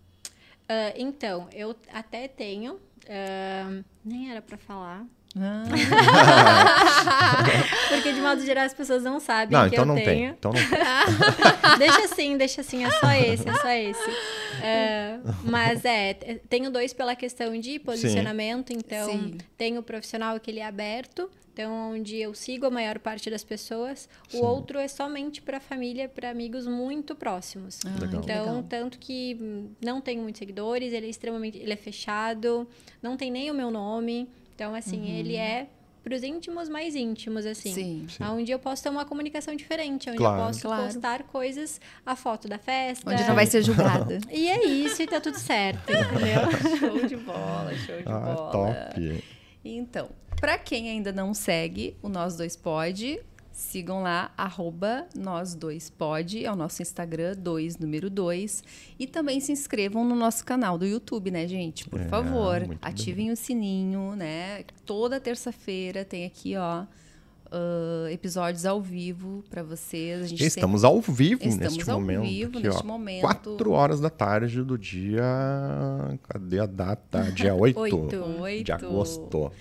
Ah, então, eu até tenho. ah, nem era pra falar. Ah, Porque de modo geral as pessoas não sabem Não, que então eu não tem. tenho. Então não tem. deixa assim, deixa assim, é só esse, é só esse. É, mas é, tenho dois pela questão de posicionamento, então Sim. tenho o profissional que ele é aberto, então onde eu sigo a maior parte das pessoas, o outro é somente para família, para amigos muito próximos. ah, Então, legal. tanto que não tenho muitos seguidores, ele é extremamente, ele é fechado, não tem nem o meu nome. Então, assim, ele é para os íntimos mais íntimos, assim. Sim. Sim. Onde eu posso ter uma comunicação diferente, onde Claro. eu posso Claro. postar coisas, a foto da festa. Onde não vai ser julgada. E é isso, e tá tudo certo, entendeu? show de bola, show de Ah, bola. top. Então, para quem ainda não segue o Nós Dois Pod, sigam lá, arroba Nós Dois Pod, é o nosso Instagram, 2, número 2. E também se inscrevam no nosso canal do YouTube, né, gente? Por É, favor, ativem o sininho, né? Toda terça-feira tem aqui, ó, ah, episódios ao vivo para vocês. A gente Estamos ao vivo Estamos neste ao momento. vivo aqui, neste ó, momento. 4 horas da tarde do dia. Cadê a data? Dia 8, Oito. sempre... de Oito. agosto.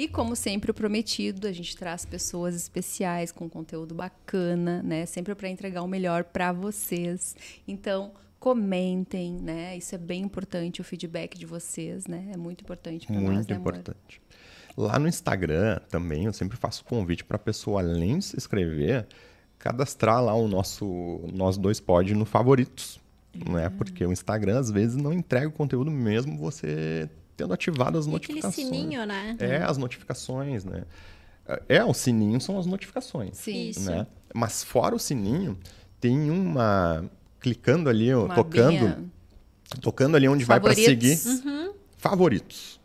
E como sempre o prometido, a gente traz pessoas especiais com conteúdo bacana, né? Sempre para entregar o melhor para vocês. Então, comentem, né? Isso é bem importante o feedback de vocês, né? É muito importante para nós, Muito né, importante. Lá no Instagram também eu sempre faço convite para a pessoa, além de se inscrever, cadastrar lá o nosso Nós Dois Pod no favoritos. Né? Uhum. Porque o Instagram às vezes não entrega o conteúdo mesmo você tendo ativado as E aquele notificações. sininho, né? É, as notificações, né? É, o sininho são as notificações. Sim. Né? Mas fora o sininho, tem uma. Clicando ali, Uma tocando. abinha. Tocando ali onde vai para seguir. Favoritos. Favoritos.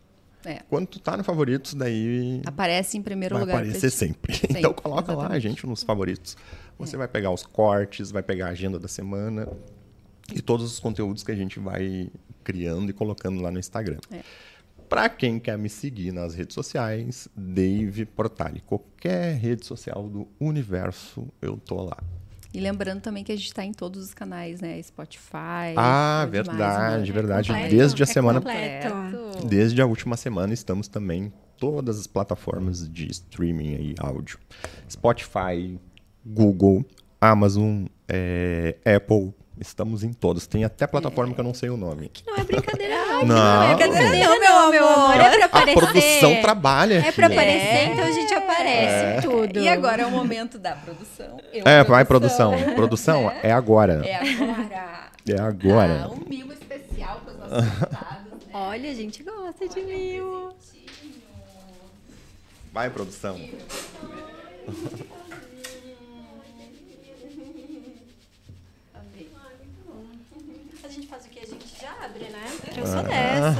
É. Quando tu tá no favoritos, daí Aparece em primeiro vai lugar. aparecer sempre. Sempre, Então coloca lá a exatamente. É. gente nos favoritos. Você vai pegar os cortes, vai pegar a agenda da semana e todos os conteúdos que a gente vai criando e colocando lá no Instagram. É. Pra quem quer me seguir nas redes sociais, Dave Portali. Qualquer rede social do universo, eu tô lá. E lembrando também que a gente tá em todos os canais, né? Spotify. Ah, tudo demais, verdade, né? verdade. completo, Desde a é semana completo. Desde a última semana estamos também em todas as plataformas de streaming e áudio. Spotify, Google, Amazon, é, Apple, estamos em todos. Tem até plataforma que eu não sei o nome. Que não é brincadeira, não. Não. é brincadeira, Não, não, meu meu amor. amor. É pra A aparecer. produção trabalha. É pra aparecer, É. então a gente aparece tudo. E agora é o momento da produção. Eu, É, vai, produção. Produção é agora. É agora. É agora. Ah, um mimo especial para os nossos convidados, né? Olha, a gente gosta de mil. Vai, produção. A gente faz o que? A gente já abre, né? Eu sou dessas.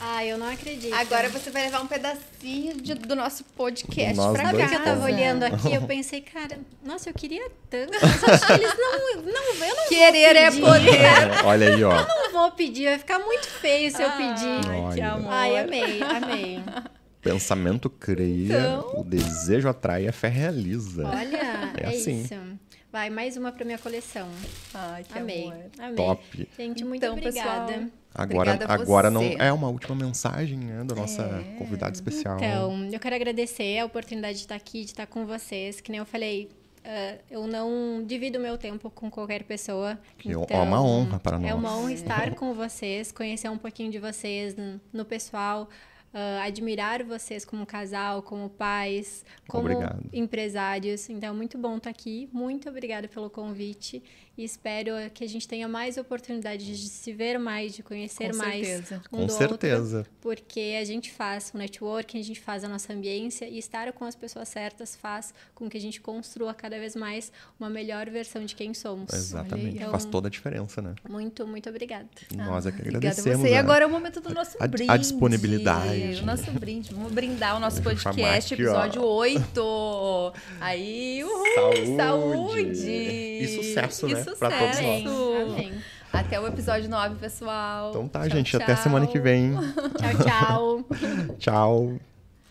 Ai, eu não acredito. Agora você vai levar um pedacinho de- do nosso podcast Nós pra Sabe dois que eu tava olhando aqui, eu pensei, cara, nossa, eu queria tanto. Mas que eles não, não, eu não Querer é pedir. poder. É, olha aí, ó. não vou pedir, vai ficar muito feio se eu pedir. Ai, que amor. Ai, amei, amei. Pensamento cria, Então. o desejo atrai, a fé realiza. Olha, É é, assim. isso. Vai, mais uma pra minha coleção. Ai, que Amei, amor. amei. Top. Gente, muito Então, obrigada. pessoal, Agora, agora não é uma última mensagem né, da nossa É. convidada especial. Então, eu quero agradecer a oportunidade de estar aqui, de estar com vocês. Que nem eu falei, ah, eu não divido o meu tempo com qualquer pessoa. Que é uma honra para É nós. uma honra estar com vocês, conhecer um pouquinho de vocês no, no pessoal, ah, admirar vocês como casal, como pais, como Obrigado. empresários. Então, é muito bom estar aqui. Muito obrigada pelo convite. E espero que a gente tenha mais oportunidade de se ver mais, de conhecer Com mais certeza. um Com do certeza. outro, porque a gente faz o networking, a gente faz a nossa ambiência e estar com as pessoas certas faz com que a gente construa cada vez mais uma melhor versão de quem somos. Exatamente. Então, Faz toda a diferença, né? Muito, muito obrigada. Nós é que Obrigada a agradecemos. você. E né? agora é o momento do nosso a- a brinde. disponibilidade. O nosso brinde. Vamos brindar o nosso podcast, aqui, ó. episódio 8. Aí, uhul, Saúde. saúde. E sucesso, E né, sucesso. pra todos Amém. Amém. Até o episódio 9, pessoal. Então tá, Tchau, gente. Até tchau. semana que vem. Tchau, tchau. Tchau.